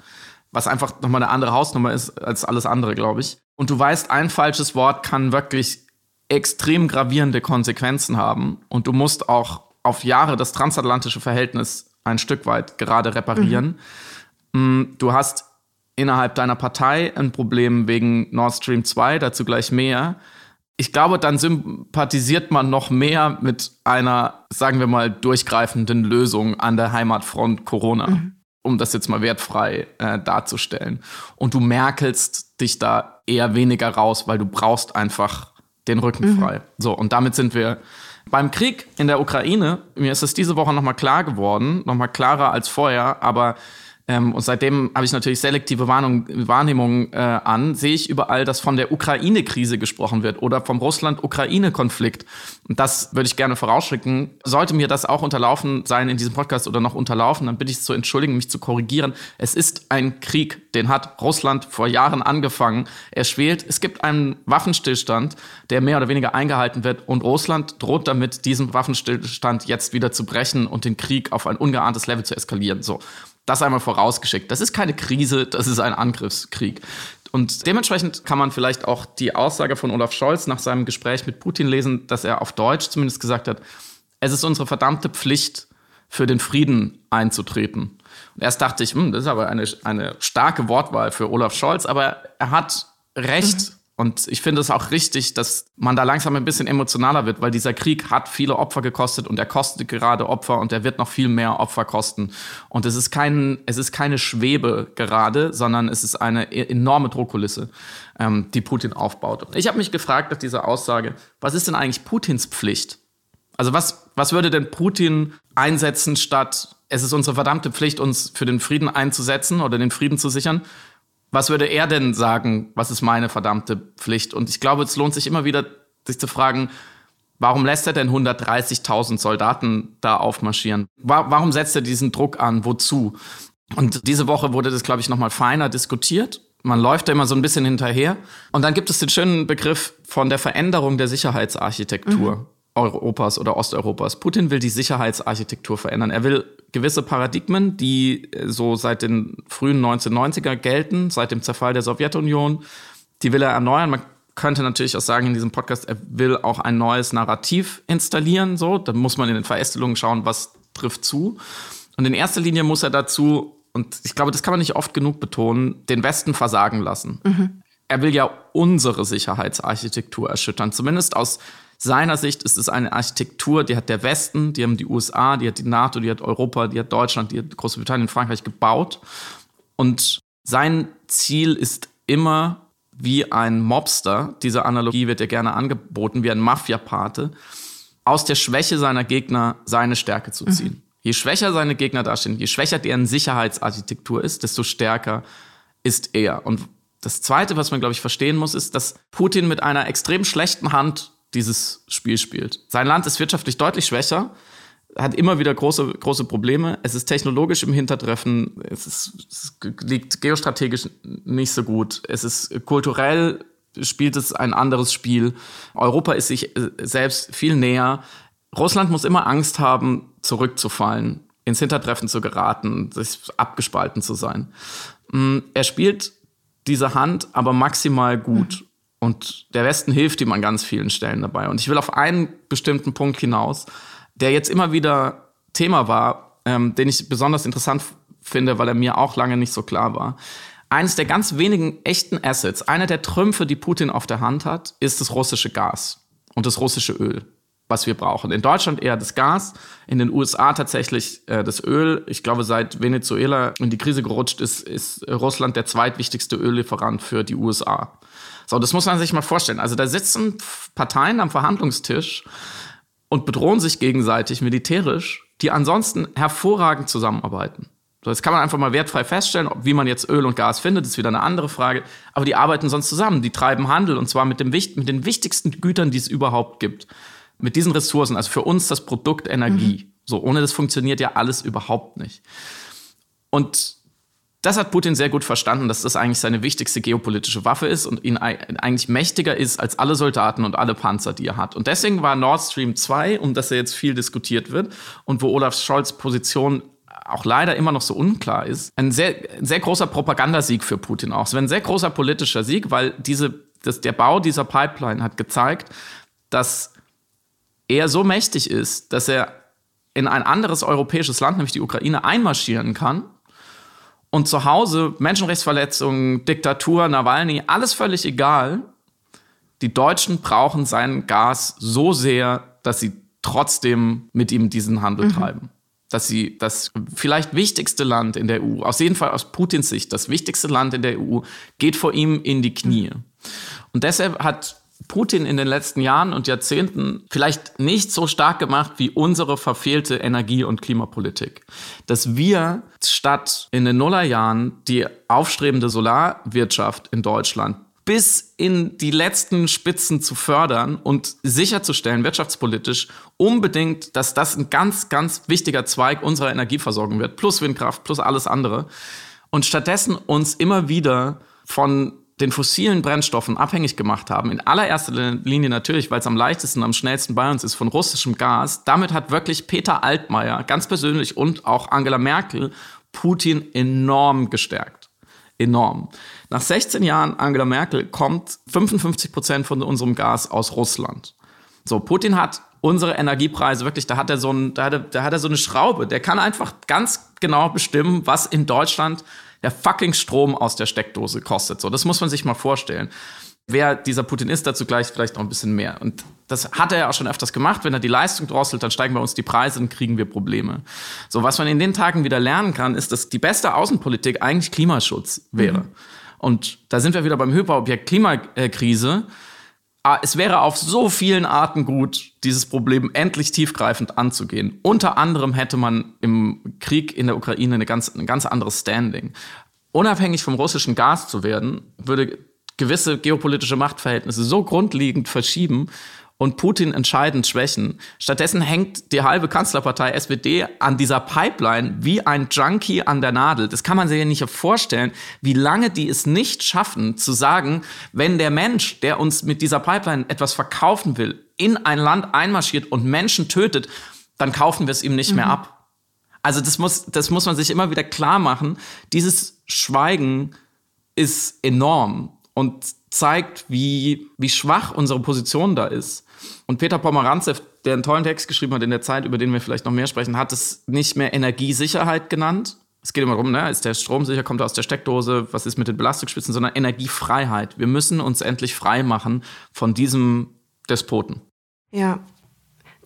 Speaker 3: was einfach nochmal eine andere Hausnummer ist als alles andere, glaube ich. Und du weißt, ein falsches Wort kann wirklich extrem gravierende Konsequenzen haben. Und du musst auch auf Jahre das transatlantische Verhältnis ein Stück weit gerade reparieren. Mhm. Mm, du hast innerhalb deiner Partei ein Problem wegen Nord Stream 2, dazu gleich mehr ich glaube, dann sympathisiert man noch mehr mit einer, sagen wir mal, durchgreifenden Lösung an der Heimatfront Corona, mhm. um das jetzt mal wertfrei äh, darzustellen. Und du merkelst dich da eher weniger raus, weil du brauchst einfach den Rücken mhm. frei. So, und damit sind wir beim Krieg in der Ukraine. Mir ist es diese Woche nochmal klar geworden, nochmal klarer als vorher, aber ähm, und seitdem habe ich natürlich selektive Warnung, Wahrnehmung äh, an, sehe ich überall, dass von der Ukraine-Krise gesprochen wird oder vom Russland-Ukraine-Konflikt. Und das würde ich gerne vorausschicken. Sollte mir das auch unterlaufen sein in diesem Podcast oder noch unterlaufen, dann bitte ich es zu entschuldigen, mich zu korrigieren. Es ist ein Krieg, den hat Russland vor Jahren angefangen. Er schwelt, es gibt einen Waffenstillstand, der mehr oder weniger eingehalten wird und Russland droht damit, diesen Waffenstillstand jetzt wieder zu brechen und den Krieg auf ein ungeahntes Level zu eskalieren. So. Das einmal vorausgeschickt. Das ist keine Krise, das ist ein Angriffskrieg. Und dementsprechend kann man vielleicht auch die Aussage von Olaf Scholz nach seinem Gespräch mit Putin lesen, dass er auf Deutsch zumindest gesagt hat, es ist unsere verdammte Pflicht, für den Frieden einzutreten. Und erst dachte ich, hm, das ist aber eine, eine starke Wortwahl für Olaf Scholz, aber er hat recht. Mhm. Und ich finde es auch richtig, dass man da langsam ein bisschen emotionaler wird, weil dieser Krieg hat viele Opfer gekostet und er kostet gerade Opfer und er wird noch viel mehr Opfer kosten. Und es ist kein, es ist keine Schwebe gerade, sondern es ist eine e-, enorme Druckkulisse, ähm, die Putin aufbaut. Ich habe mich gefragt nach dieser Aussage, was ist denn eigentlich Putins Pflicht? Also was, was würde denn Putin einsetzen statt, es ist unsere verdammte Pflicht, uns für den Frieden einzusetzen oder den Frieden zu sichern? Was würde er denn sagen, was ist meine verdammte Pflicht? Und ich glaube, es lohnt sich immer wieder, sich zu fragen, warum lässt er denn 130.000 Soldaten da aufmarschieren? Warum setzt er diesen Druck an? Wozu? Und diese Woche wurde das, glaube ich, nochmal feiner diskutiert. Man läuft da immer so ein bisschen hinterher. Und dann gibt es den schönen Begriff von der Veränderung der Sicherheitsarchitektur. Mhm. Europas oder Osteuropas. Putin will die Sicherheitsarchitektur verändern. Er will gewisse Paradigmen, die äh, so seit den frühen 1990er gelten, seit dem Zerfall der Sowjetunion. Die will er erneuern. Man könnte natürlich auch sagen in diesem Podcast, er will auch ein neues Narrativ installieren. So, da muss man in den Verästelungen schauen, was trifft zu. Und in erster Linie muss er dazu, und ich glaube, das kann man nicht oft genug betonen, den Westen versagen lassen. Mhm. Er will ja unsere Sicherheitsarchitektur erschüttern. Zumindest aus seiner Sicht ist es eine Architektur, die hat der Westen, die haben die USA, die hat die NATO, die hat Europa, die hat Deutschland, die hat Großbritannien, Frankreich gebaut. Und sein Ziel ist immer wie ein Mobster, diese Analogie wird ja gerne angeboten, wie ein Mafia-Pate, aus der Schwäche seiner Gegner seine Stärke zu ziehen. Mhm. Je schwächer seine Gegner dastehen, je schwächer deren Sicherheitsarchitektur ist, desto stärker ist er. Und das Zweite, was man, glaube ich, verstehen muss, ist, dass Putin mit einer extrem schlechten Hand dieses Spiel spielt. Sein Land ist wirtschaftlich deutlich schwächer, hat immer wieder große, große Probleme. Es ist technologisch im Hintertreffen, es, ist, es liegt geostrategisch nicht so gut. Es ist kulturell spielt es ein anderes Spiel. Europa ist sich äh, selbst viel näher. Russland muss immer Angst haben, zurückzufallen, ins Hintertreffen zu geraten, sich abgespalten zu sein. Mm, er spielt diese Hand aber maximal gut. Und der Westen hilft ihm an ganz vielen Stellen dabei. Und ich will auf einen bestimmten Punkt hinaus der jetzt immer wieder Thema war, ähm, den ich besonders interessant finde, weil er mir auch lange nicht so klar war. Eines der ganz wenigen echten Assets, einer der Trümpfe, die Putin auf der Hand hat, ist das russische Gas und das russische Öl, was wir brauchen. In Deutschland eher das Gas, in den USA tatsächlich äh, das Öl. Ich glaube, seit Venezuela in die Krise gerutscht ist, ist Russland der zweitwichtigste Öllieferant für die USA. So, das muss man sich mal vorstellen. Also da sitzen Parteien am Verhandlungstisch und bedrohen sich gegenseitig militärisch, die ansonsten hervorragend zusammenarbeiten. So, jetzt kann man einfach mal wertfrei feststellen, wie man jetzt Öl und Gas findet, ist wieder eine andere Frage. Aber die arbeiten sonst zusammen, die treiben Handel und zwar mit, dem, mit den wichtigsten Gütern, die es überhaupt gibt. Mit diesen Ressourcen, also für uns das Produkt Energie. Mhm. So, ohne das funktioniert ja alles überhaupt nicht. Und das hat Putin sehr gut verstanden, dass das eigentlich seine wichtigste geopolitische Waffe ist und ihn eigentlich mächtiger ist als alle Soldaten und alle Panzer, die er hat. Und deswegen war Nord Stream 2, um das er jetzt viel diskutiert wird und wo Olaf Scholz Position auch leider immer noch so unklar ist, ein sehr, sehr großer Propagandasieg für Putin auch. Es war ein sehr großer politischer Sieg, weil diese, das, der Bau dieser Pipeline hat gezeigt, dass er so mächtig ist, dass er in ein anderes europäisches Land, nämlich die Ukraine, einmarschieren kann und zu Hause Menschenrechtsverletzungen, Diktatur, Nawalny, alles völlig egal. Die Deutschen brauchen sein Gas so sehr, dass sie trotzdem mit ihm diesen Handel mhm. treiben. Dass sie das vielleicht wichtigste Land in der EU, aus jeden Fall aus Putins Sicht, das wichtigste Land in der EU, geht vor ihm in die Knie. Mhm. Und deshalb hat Putin in den letzten Jahren und Jahrzehnten vielleicht nicht so stark gemacht wie unsere verfehlte Energie- und Klimapolitik. Dass wir statt in den Nullerjahren die aufstrebende Solarwirtschaft in Deutschland bis in die letzten Spitzen zu fördern und sicherzustellen, wirtschaftspolitisch, unbedingt, dass das ein ganz, ganz wichtiger Zweig unserer Energieversorgung wird, plus Windkraft, plus alles andere. Und stattdessen uns immer wieder von den fossilen Brennstoffen abhängig gemacht haben, in allererster Linie natürlich, weil es am leichtesten, am schnellsten bei uns ist, von russischem Gas. Damit hat wirklich Peter Altmaier ganz persönlich und auch Angela Merkel Putin enorm gestärkt. Enorm. Nach 16 Jahren Angela Merkel kommt 55 Prozent von unserem Gas aus Russland. So, Putin hat unsere Energiepreise wirklich, da hat er so ein, da hat er, da hat er so eine Schraube. Der kann einfach ganz genau bestimmen, was in Deutschland der fucking Strom aus der Steckdose kostet. So, das muss man sich mal vorstellen. Wer dieser Putin ist, dazu gleich vielleicht noch ein bisschen mehr. Und das hat er ja auch schon öfters gemacht. Wenn er die Leistung drosselt, dann steigen bei uns die Preise und kriegen wir Probleme. So, was man in den Tagen wieder lernen kann, ist, dass die beste Außenpolitik eigentlich Klimaschutz wäre. Mhm. Und da sind wir wieder beim Hyperobjekt Klimakrise. Ah, es wäre auf so vielen Arten gut, dieses Problem endlich tiefgreifend anzugehen. Unter anderem hätte man im Krieg in der Ukraine eine ganz, ein ganz anderes Standing. Unabhängig vom russischen Gas zu werden, würde gewisse geopolitische Machtverhältnisse so grundlegend verschieben und Putin entscheidend schwächen. Stattdessen hängt die halbe Kanzlerpartei SPD an dieser Pipeline wie ein Junkie an der Nadel. Das kann man sich ja nicht vorstellen, wie lange die es nicht schaffen zu sagen, wenn der Mensch, der uns mit dieser Pipeline etwas verkaufen will, in ein Land einmarschiert und Menschen tötet, dann kaufen wir es ihm nicht mhm. mehr ab. Also das muss, das muss man sich immer wieder klar machen. Dieses Schweigen ist enorm und zeigt, wie, wie schwach unsere Position da ist. Und Peter Pomeranzew, der einen tollen Text geschrieben hat in der Zeit, über den wir vielleicht noch mehr sprechen, hat es nicht mehr Energiesicherheit genannt. Es geht immer darum, ne, ist der Strom sicher, kommt er aus der Steckdose, was ist mit den Belastungsspitzen, sondern Energiefreiheit. Wir müssen uns endlich frei machen von diesem Despoten.
Speaker 2: Ja,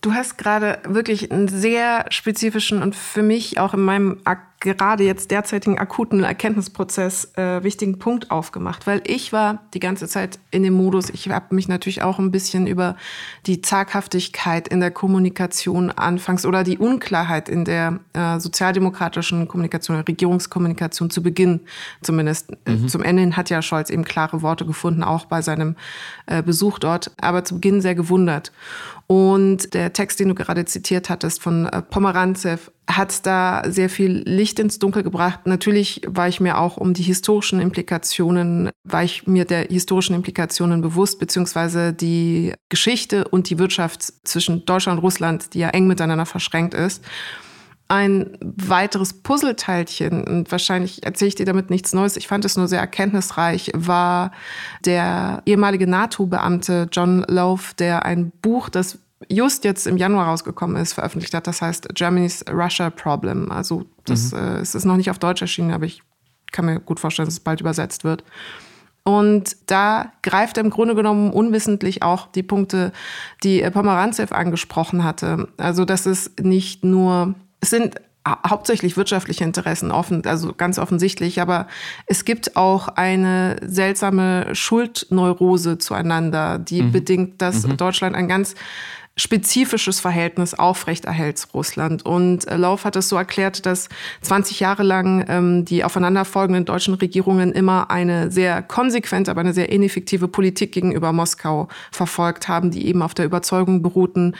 Speaker 2: Du hast gerade wirklich einen sehr spezifischen und für mich auch in meinem gerade jetzt derzeitigen akuten Erkenntnisprozess äh, wichtigen Punkt aufgemacht, weil ich war die ganze Zeit in dem Modus, ich habe mich natürlich auch ein bisschen über die Zaghaftigkeit in der Kommunikation anfangs oder die Unklarheit in der äh, sozialdemokratischen Kommunikation, Regierungskommunikation zu Beginn zumindest. Äh, mhm. Zum Ende hin hat ja Scholz eben klare Worte gefunden, auch bei seinem äh, Besuch dort, aber zu Beginn sehr gewundert. Und der Text, den du gerade zitiert hattest von äh, Pomeranzew, hat da sehr viel Licht ins Dunkel gebracht. Natürlich war ich mir auch um die historischen Implikationen, war ich mir der historischen Implikationen bewusst, beziehungsweise die Geschichte und die Wirtschaft zwischen Deutschland und Russland, die ja eng miteinander verschränkt ist. Ein weiteres Puzzleteilchen, und wahrscheinlich erzähle ich dir damit nichts Neues, ich fand es nur sehr erkenntnisreich, war der ehemalige NATO-Beamte John Love, der ein Buch, das just jetzt im Januar rausgekommen ist, veröffentlicht hat. Das heißt Germany's Russia Problem. Also das, mhm. äh, es ist noch nicht auf Deutsch erschienen, aber ich kann mir gut vorstellen, dass es bald übersetzt wird. Und da greift er im Grunde genommen unwissentlich auch die Punkte, die Pomeranzev angesprochen hatte. Also dass es nicht nur es sind hauptsächlich wirtschaftliche Interessen offen, also ganz offensichtlich, aber es gibt auch eine seltsame Schuldneurose zueinander, die mhm. bedingt, dass mhm. Deutschland ein ganz spezifisches Verhältnis aufrechterhält zu Russland. Und äh, Lauf hat es so erklärt, dass 20 Jahre lang ähm, die aufeinanderfolgenden deutschen Regierungen immer eine sehr konsequente, aber eine sehr ineffektive Politik gegenüber Moskau verfolgt haben, die eben auf der Überzeugung beruhten,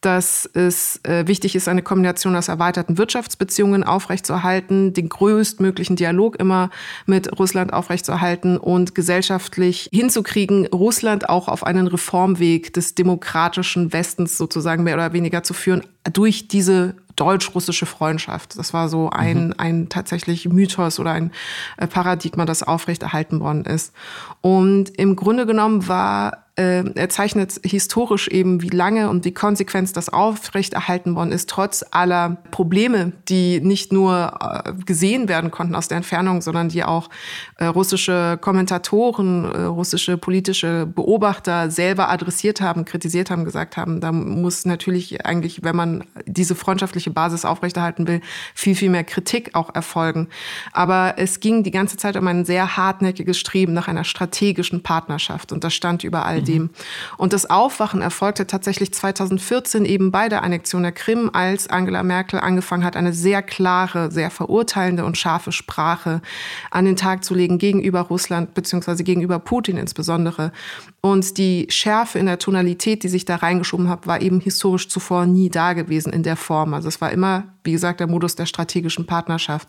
Speaker 2: dass es äh, wichtig ist, eine Kombination aus erweiterten Wirtschaftsbeziehungen aufrechtzuerhalten, den größtmöglichen Dialog immer mit Russland aufrechtzuerhalten und gesellschaftlich hinzukriegen, Russland auch auf einen Reformweg des demokratischen Westens sozusagen mehr oder weniger zu führen, durch diese deutsch-russische Freundschaft. Das war so ein, mhm. ein tatsächlich Mythos oder ein äh, Paradigma, das aufrechterhalten worden ist. Und im Grunde genommen war er zeichnet historisch eben, wie lange und wie konsequent das aufrechterhalten worden ist, trotz aller Probleme, die nicht nur äh, gesehen werden konnten aus der Entfernung, sondern die auch äh, russische Kommentatoren, äh, russische politische Beobachter selber adressiert haben, kritisiert haben, gesagt haben, da muss natürlich eigentlich, wenn man diese freundschaftliche Basis aufrechterhalten will, viel, viel mehr Kritik auch erfolgen. Aber es ging die ganze Zeit um ein sehr hartnäckiges Streben nach einer strategischen Partnerschaft und das stand über all dem. Mhm. Und das Aufwachen erfolgte tatsächlich 2014 eben bei der Annexion der Krim, als Angela Merkel angefangen hat, eine sehr klare, sehr verurteilende und scharfe Sprache an den Tag zu legen gegenüber Russland beziehungsweise gegenüber Putin insbesondere. Und die Schärfe in der Tonalität, die sich da reingeschoben hat, war eben historisch zuvor nie da gewesen in der Form. Also es war immer, wie gesagt, der Modus der strategischen Partnerschaft.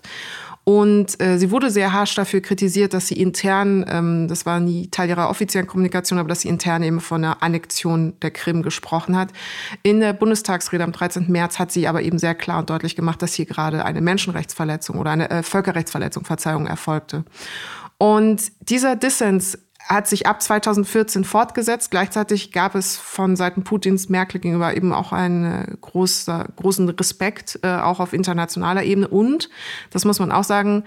Speaker 2: Und äh, sie wurde sehr harsch dafür kritisiert, dass sie intern, ähm, das war nie Teil ihrer offiziellen Kommunikation, aber dass sie intern eben von einer Annexion der Krim gesprochen hat. In der Bundestagsrede am 13. März hat sie aber eben sehr klar und deutlich gemacht, dass hier gerade eine Menschenrechtsverletzung oder eine äh, Völkerrechtsverletzung, Verzeihung, erfolgte. Und dieser Dissens hat sich ab 2014 fortgesetzt. Gleichzeitig gab es von Seiten Putins Merkel gegenüber eben auch einen großer, großen Respekt, äh, auch auf internationaler Ebene. Und, das muss man auch sagen,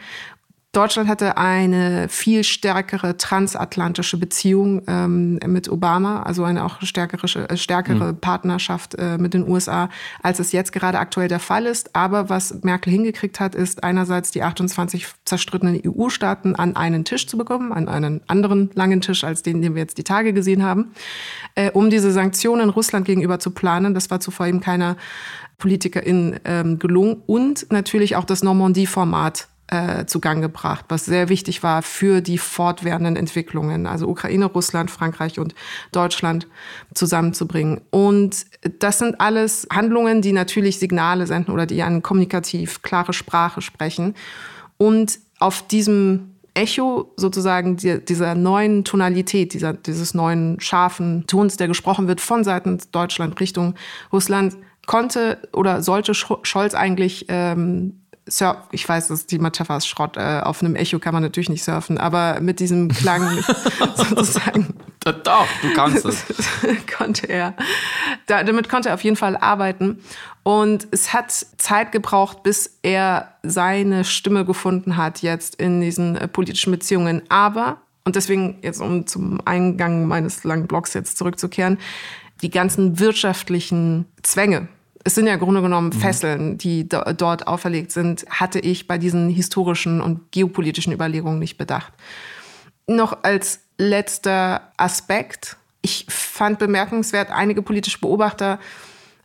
Speaker 2: Deutschland hatte eine viel stärkere transatlantische Beziehung ähm, mit Obama, also eine auch stärkere, äh, stärkere mhm. Partnerschaft äh, mit den USA, als es jetzt gerade aktuell der Fall ist. Aber was Merkel hingekriegt hat, ist einerseits die 28 zerstrittenen EU-Staaten an einen Tisch zu bekommen, an einen anderen langen Tisch als den, den wir jetzt die Tage gesehen haben, äh, um diese Sanktionen Russland gegenüber zu planen. Das war zuvor eben keiner Politikerin ähm, gelungen. Und natürlich auch das Normandie-Format äh, zugang gebracht, was sehr wichtig war für die fortwährenden Entwicklungen, also Ukraine, Russland, Frankreich und Deutschland zusammenzubringen. Und das sind alles Handlungen, die natürlich Signale senden oder die eine kommunikativ klare Sprache sprechen. Und auf diesem Echo sozusagen dieser neuen Tonalität, dieser, dieses neuen scharfen Tons, der gesprochen wird von Seiten Deutschland Richtung Russland, konnte oder sollte Scholz eigentlich ähm, Surf, ich weiß, dass die Metapher ist Schrott, äh, auf einem Echo kann man natürlich nicht surfen, aber mit diesem Klang [laughs] [laughs] sozusagen.
Speaker 3: Doch, du kannst es. [laughs]
Speaker 2: konnte er. Da, damit konnte er auf jeden Fall arbeiten. Und es hat Zeit gebraucht, bis er seine Stimme gefunden hat jetzt in diesen äh, politischen Beziehungen. Aber, und deswegen jetzt um zum Eingang meines langen Blogs jetzt zurückzukehren, die ganzen wirtschaftlichen Zwänge, es sind ja im Grunde genommen mhm. Fesseln, die do dort auferlegt sind, hatte ich bei diesen historischen und geopolitischen Überlegungen nicht bedacht. Noch als letzter Aspekt. Ich fand bemerkenswert, einige politische Beobachter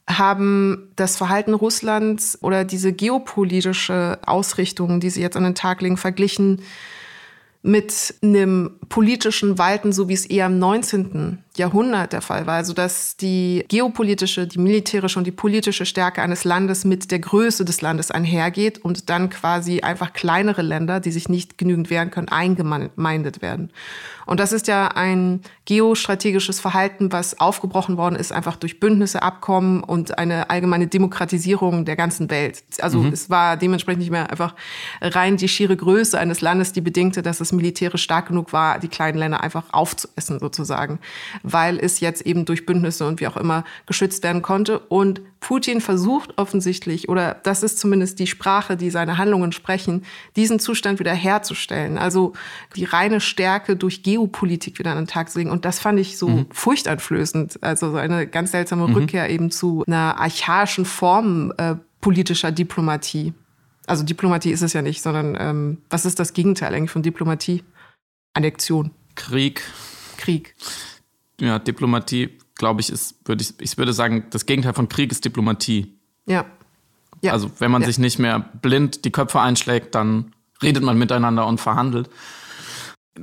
Speaker 2: haben das Verhalten Russlands oder diese geopolitische Ausrichtung, die sie jetzt an den Tag legen, verglichen mit einem politischen Walten, so wie es eher im 19. Jahrhundert der Fall war. Also dass die geopolitische, die militärische und die politische Stärke eines Landes mit der Größe des Landes einhergeht und dann quasi einfach kleinere Länder, die sich nicht genügend wehren können, eingemeindet werden. Und das ist ja ein geostrategisches Verhalten, was aufgebrochen worden ist, einfach durch Bündnisse, Abkommen und eine allgemeine Demokratisierung der ganzen Welt. Also mhm. es war dementsprechend nicht mehr einfach rein die schiere Größe eines Landes, die bedingte, dass es militärisch stark genug war, die kleinen Länder einfach aufzuessen sozusagen, weil es jetzt eben durch Bündnisse und wie auch immer geschützt werden konnte. Und Putin versucht offensichtlich, oder das ist zumindest die Sprache, die seine Handlungen sprechen, diesen Zustand wieder herzustellen. Also die reine Stärke durch Geo Geopolitik wieder an den Tag zu legen. Und das fand ich so mhm. furchteinflößend. Also so eine ganz seltsame mhm. Rückkehr eben zu einer archaischen Form äh, politischer Diplomatie. Also Diplomatie ist es ja nicht, sondern ähm, was ist das Gegenteil eigentlich von Diplomatie? Annexion.
Speaker 3: Krieg.
Speaker 2: Krieg.
Speaker 3: Ja, Diplomatie, glaube ich, ist, würde ich, ich würde sagen, das Gegenteil von Krieg ist Diplomatie.
Speaker 2: Ja.
Speaker 3: ja. Also wenn man ja. sich nicht mehr blind die Köpfe einschlägt, dann redet man miteinander und verhandelt.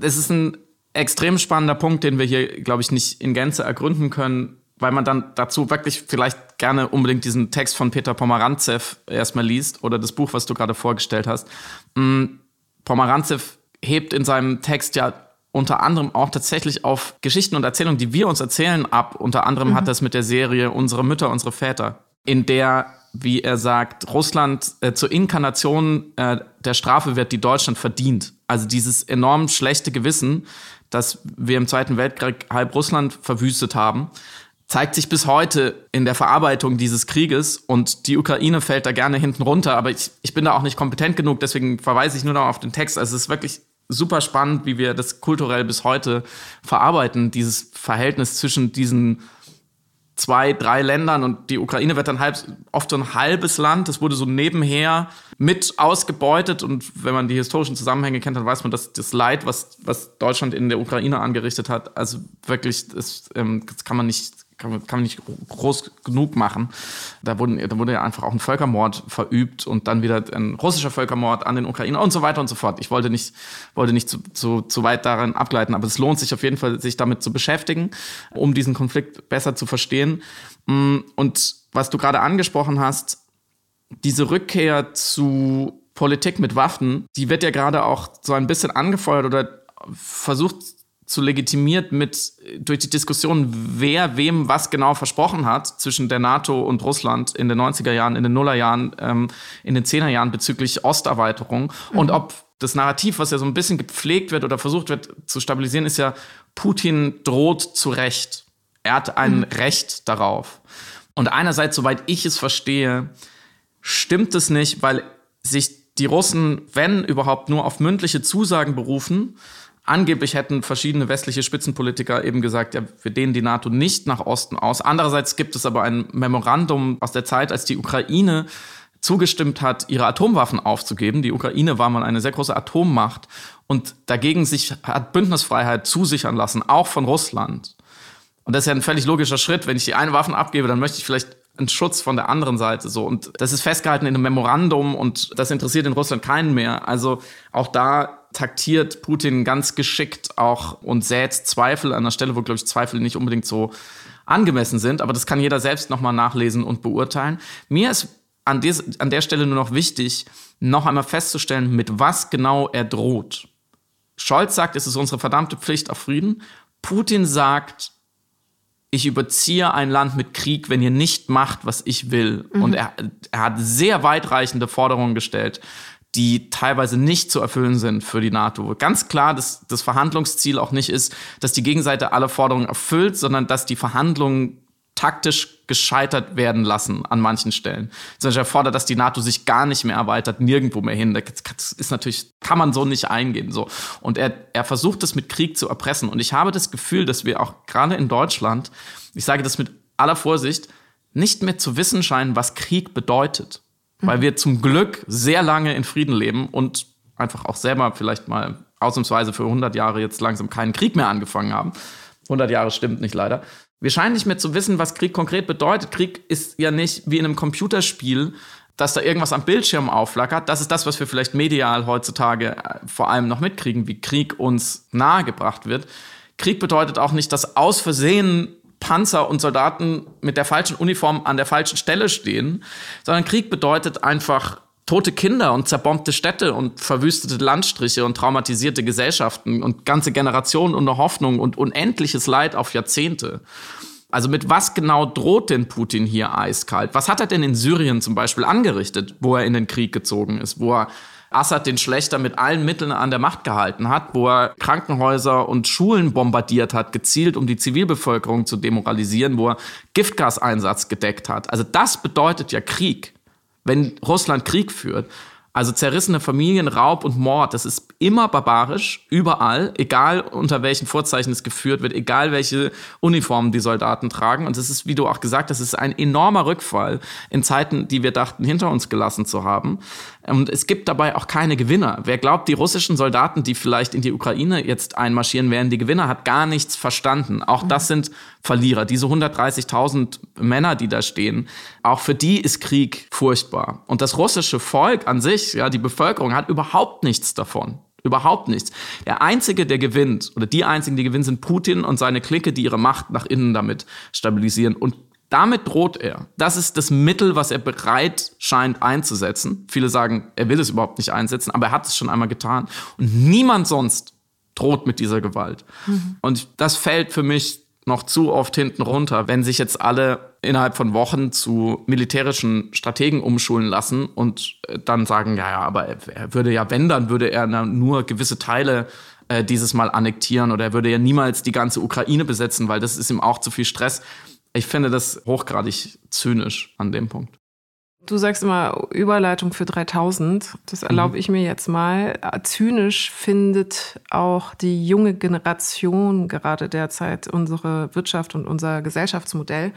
Speaker 3: Es ist ein extrem spannender Punkt, den wir hier, glaube ich, nicht in Gänze ergründen können, weil man dann dazu wirklich vielleicht gerne unbedingt diesen Text von Peter Pomerantzev erstmal liest oder das Buch, was du gerade vorgestellt hast. Mm, Pomerantzev hebt in seinem Text ja unter anderem auch tatsächlich auf Geschichten und Erzählungen, die wir uns erzählen, ab. Unter anderem mhm. hat das mit der Serie Unsere Mütter, unsere Väter, in der, wie er sagt, Russland äh, zur Inkarnation äh, der Strafe wird, die Deutschland verdient. Also dieses enorm schlechte Gewissen, dass wir im Zweiten Weltkrieg halb Russland verwüstet haben, zeigt sich bis heute in der Verarbeitung dieses Krieges und die Ukraine fällt da gerne hinten runter, aber ich, ich bin da auch nicht kompetent genug, deswegen verweise ich nur noch auf den Text. Also es ist wirklich super spannend, wie wir das kulturell bis heute verarbeiten, dieses Verhältnis zwischen diesen zwei, drei Ländern und die Ukraine wird dann halb, oft so ein halbes Land. Das wurde so nebenher mit ausgebeutet und wenn man die historischen Zusammenhänge kennt, dann weiß man, dass das Leid, was, was Deutschland in der Ukraine angerichtet hat, also wirklich, das, ähm, das kann man nicht kann man, kann man nicht groß genug machen. Da, wurden, da wurde ja einfach auch ein Völkermord verübt und dann wieder ein russischer Völkermord an den Ukrainer und so weiter und so fort. Ich wollte nicht, wollte nicht zu, zu, zu weit darin abgleiten, aber es lohnt sich auf jeden Fall, sich damit zu beschäftigen, um diesen Konflikt besser zu verstehen. Mm, und was du gerade angesprochen hast, diese Rückkehr zu Politik mit Waffen, die wird ja gerade auch so ein bisschen angefeuert oder versucht zu legitimiert mit durch die Diskussion, wer wem was genau versprochen hat zwischen der NATO und Russland in den 90er Jahren, in den Nullerjahren, ähm, in den 10er Jahren bezüglich Osterweiterung mhm. und ob das Narrativ, was ja so ein bisschen gepflegt wird oder versucht wird zu stabilisieren, ist ja, Putin droht zu Recht. Er hat ein mhm. Recht darauf. Und einerseits, soweit ich es verstehe, stimmt es nicht, weil sich die Russen, wenn überhaupt, nur auf mündliche Zusagen berufen Angeblich hätten verschiedene westliche Spitzenpolitiker eben gesagt, ja, wir dehnen die NATO nicht nach Osten aus. Andererseits gibt es aber ein Memorandum aus der Zeit, als die Ukraine zugestimmt hat, ihre Atomwaffen aufzugeben. Die Ukraine war mal eine sehr große Atommacht und dagegen sich hat Bündnisfreiheit zusichern lassen, auch von Russland. Und das ist ja ein völlig logischer Schritt. Wenn ich die eine Waffen abgebe, dann möchte ich vielleicht einen Schutz von der anderen Seite so und das ist festgehalten in einem Memorandum und das interessiert in Russland keinen mehr. Also auch da taktiert Putin ganz geschickt auch und sät Zweifel an der Stelle, wo, glaube ich, Zweifel nicht unbedingt so angemessen sind. Aber das kann jeder selbst nochmal nachlesen und beurteilen. Mir ist an, des, an der Stelle nur noch wichtig, noch einmal festzustellen, mit was genau er droht. Scholz sagt, es ist unsere verdammte Pflicht auf Frieden. Putin sagt, ich überziehe ein Land mit Krieg, wenn ihr nicht macht, was ich will. Mhm. Und er, er hat sehr weitreichende Forderungen gestellt, die teilweise nicht zu erfüllen sind für die NATO. Ganz klar, dass das Verhandlungsziel auch nicht ist, dass die Gegenseite alle Forderungen erfüllt, sondern dass die Verhandlungen taktisch gescheitert werden lassen an manchen Stellen. Zum Beispiel er fordert, dass die NATO sich gar nicht mehr erweitert, nirgendwo mehr hin. Das ist natürlich, kann man so nicht eingehen, so. Und er, er versucht es mit Krieg zu erpressen. Und ich habe das Gefühl, dass wir auch gerade in Deutschland, ich sage das mit aller Vorsicht, nicht mehr zu wissen scheinen, was Krieg bedeutet. Weil wir zum Glück sehr lange in Frieden leben und einfach auch selber vielleicht mal ausnahmsweise für 100 Jahre jetzt langsam keinen Krieg mehr angefangen haben. 100 Jahre stimmt nicht leider. Wir scheinen nicht mehr zu wissen, was Krieg konkret bedeutet. Krieg ist ja nicht wie in einem Computerspiel, dass da irgendwas am Bildschirm aufflackert. Das ist das, was wir vielleicht medial heutzutage äh, vor allem noch mitkriegen, wie Krieg uns nahegebracht wird. Krieg bedeutet auch nicht, dass aus Versehen Panzer und Soldaten mit der falschen Uniform an der falschen Stelle stehen, sondern Krieg bedeutet einfach tote Kinder und zerbombte Städte und verwüstete Landstriche und traumatisierte Gesellschaften und ganze Generationen ohne Hoffnung und unendliches Leid auf Jahrzehnte. Also mit was genau droht denn Putin hier eiskalt? Was hat er denn in Syrien zum Beispiel angerichtet, wo er in den Krieg gezogen ist, wo er Assad den Schlechter mit allen Mitteln an der Macht gehalten hat, wo er Krankenhäuser und Schulen bombardiert hat, gezielt um die Zivilbevölkerung zu demoralisieren, wo er Giftgaseinsatz gedeckt hat. Also das bedeutet ja Krieg wenn Russland Krieg führt. Also zerrissene Familien, Raub und Mord, das ist immer barbarisch, überall, egal unter welchen Vorzeichen es geführt wird, egal welche Uniformen die Soldaten tragen. Und es ist, wie du auch gesagt hast, ist ein enormer Rückfall in Zeiten, die wir dachten, hinter uns gelassen zu haben. Und es gibt dabei auch keine Gewinner. Wer glaubt, die russischen Soldaten, die vielleicht in die Ukraine jetzt einmarschieren werden, die Gewinner, hat gar nichts verstanden. Auch das mhm. sind Verlierer. Diese 130.000 Männer, die da stehen, auch für die ist Krieg furchtbar. Und das russische Volk an sich, ja, die Bevölkerung hat überhaupt nichts davon. Überhaupt nichts. Der Einzige, der gewinnt, oder die Einzigen, die gewinnen, sind Putin und seine Clique, die ihre Macht nach innen damit stabilisieren. Und damit droht er. Das ist das Mittel, was er bereit scheint einzusetzen. Viele sagen, er will es überhaupt nicht einsetzen, aber er hat es schon einmal getan. Und niemand sonst droht mit dieser Gewalt. Mhm. Und das fällt für mich noch zu oft hinten runter, wenn sich jetzt alle innerhalb von Wochen zu militärischen Strategen umschulen lassen und äh, dann sagen, ja, ja, aber er würde ja, wenn, dann würde er nur gewisse Teile äh, dieses Mal annektieren oder er würde ja niemals die ganze Ukraine besetzen, weil das ist ihm auch zu viel Stress. Ich finde das hochgradig zynisch an dem Punkt.
Speaker 2: Du sagst immer Überleitung für 3000. Das erlaube mhm. ich mir jetzt mal. Zynisch findet auch die junge Generation gerade derzeit unsere Wirtschaft und unser Gesellschaftsmodell.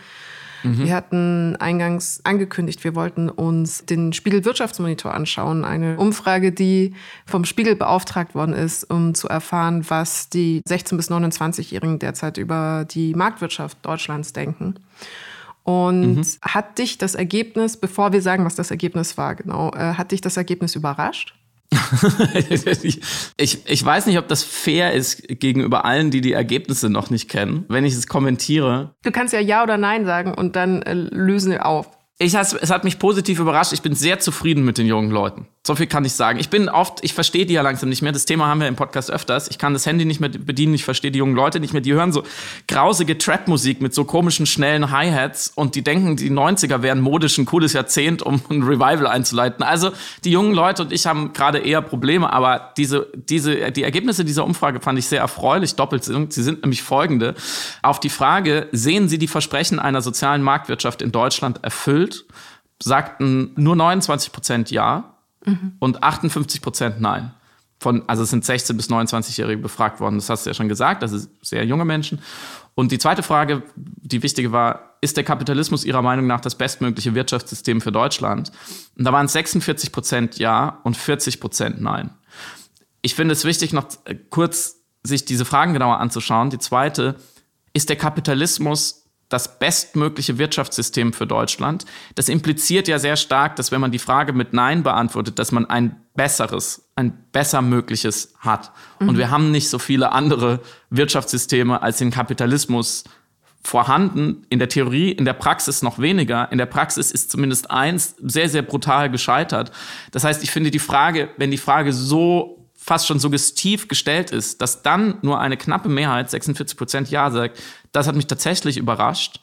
Speaker 2: Mhm. Wir hatten eingangs angekündigt, wir wollten uns den Spiegel Wirtschaftsmonitor anschauen. Eine Umfrage, die vom Spiegel beauftragt worden ist, um zu erfahren, was die 16- bis 29-Jährigen derzeit über die Marktwirtschaft Deutschlands denken. Und mhm. hat dich das Ergebnis, bevor wir sagen, was das Ergebnis war, genau, äh, hat dich das Ergebnis überrascht? [laughs]
Speaker 3: ich, ich weiß nicht, ob das fair ist gegenüber allen, die die Ergebnisse noch nicht kennen, wenn ich es kommentiere.
Speaker 2: Du kannst ja Ja oder Nein sagen und dann äh, lösen wir auf.
Speaker 3: Ich, es hat mich positiv überrascht. Ich bin sehr zufrieden mit den jungen Leuten. So viel kann ich sagen. Ich bin oft, ich verstehe die ja langsam nicht mehr. Das Thema haben wir im Podcast öfters. Ich kann das Handy nicht mehr bedienen. Ich verstehe die jungen Leute nicht mehr. Die hören so grausige Trap-Musik mit so komischen, schnellen Hi-Hats und die denken, die 90er wären modisch ein cooles Jahrzehnt, um ein Revival einzuleiten. Also, die jungen Leute und ich haben gerade eher Probleme, aber diese, diese, die Ergebnisse dieser Umfrage fand ich sehr erfreulich. Doppelt. Sie sind nämlich folgende. Auf die Frage, sehen Sie die Versprechen einer sozialen Marktwirtschaft in Deutschland erfüllt? Sagten nur 29 Prozent ja mhm. und 58 Prozent nein. Von, also es sind 16- bis 29-Jährige befragt worden, das hast du ja schon gesagt, das sind sehr junge Menschen. Und die zweite Frage, die wichtige war, ist der Kapitalismus Ihrer Meinung nach das bestmögliche Wirtschaftssystem für Deutschland? Und da waren es 46 Prozent ja und 40 Prozent nein. Ich finde es wichtig, noch kurz sich diese Fragen genauer anzuschauen. Die zweite, ist der Kapitalismus das bestmögliche Wirtschaftssystem für Deutschland. Das impliziert ja sehr stark, dass wenn man die Frage mit Nein beantwortet, dass man ein besseres, ein besser mögliches hat. Mhm. Und wir haben nicht so viele andere Wirtschaftssysteme als den Kapitalismus vorhanden. In der Theorie, in der Praxis noch weniger. In der Praxis ist zumindest eins sehr, sehr brutal gescheitert. Das heißt, ich finde die Frage, wenn die Frage so fast schon suggestiv gestellt ist, dass dann nur eine knappe Mehrheit, 46 Prozent Ja sagt, das hat mich tatsächlich überrascht.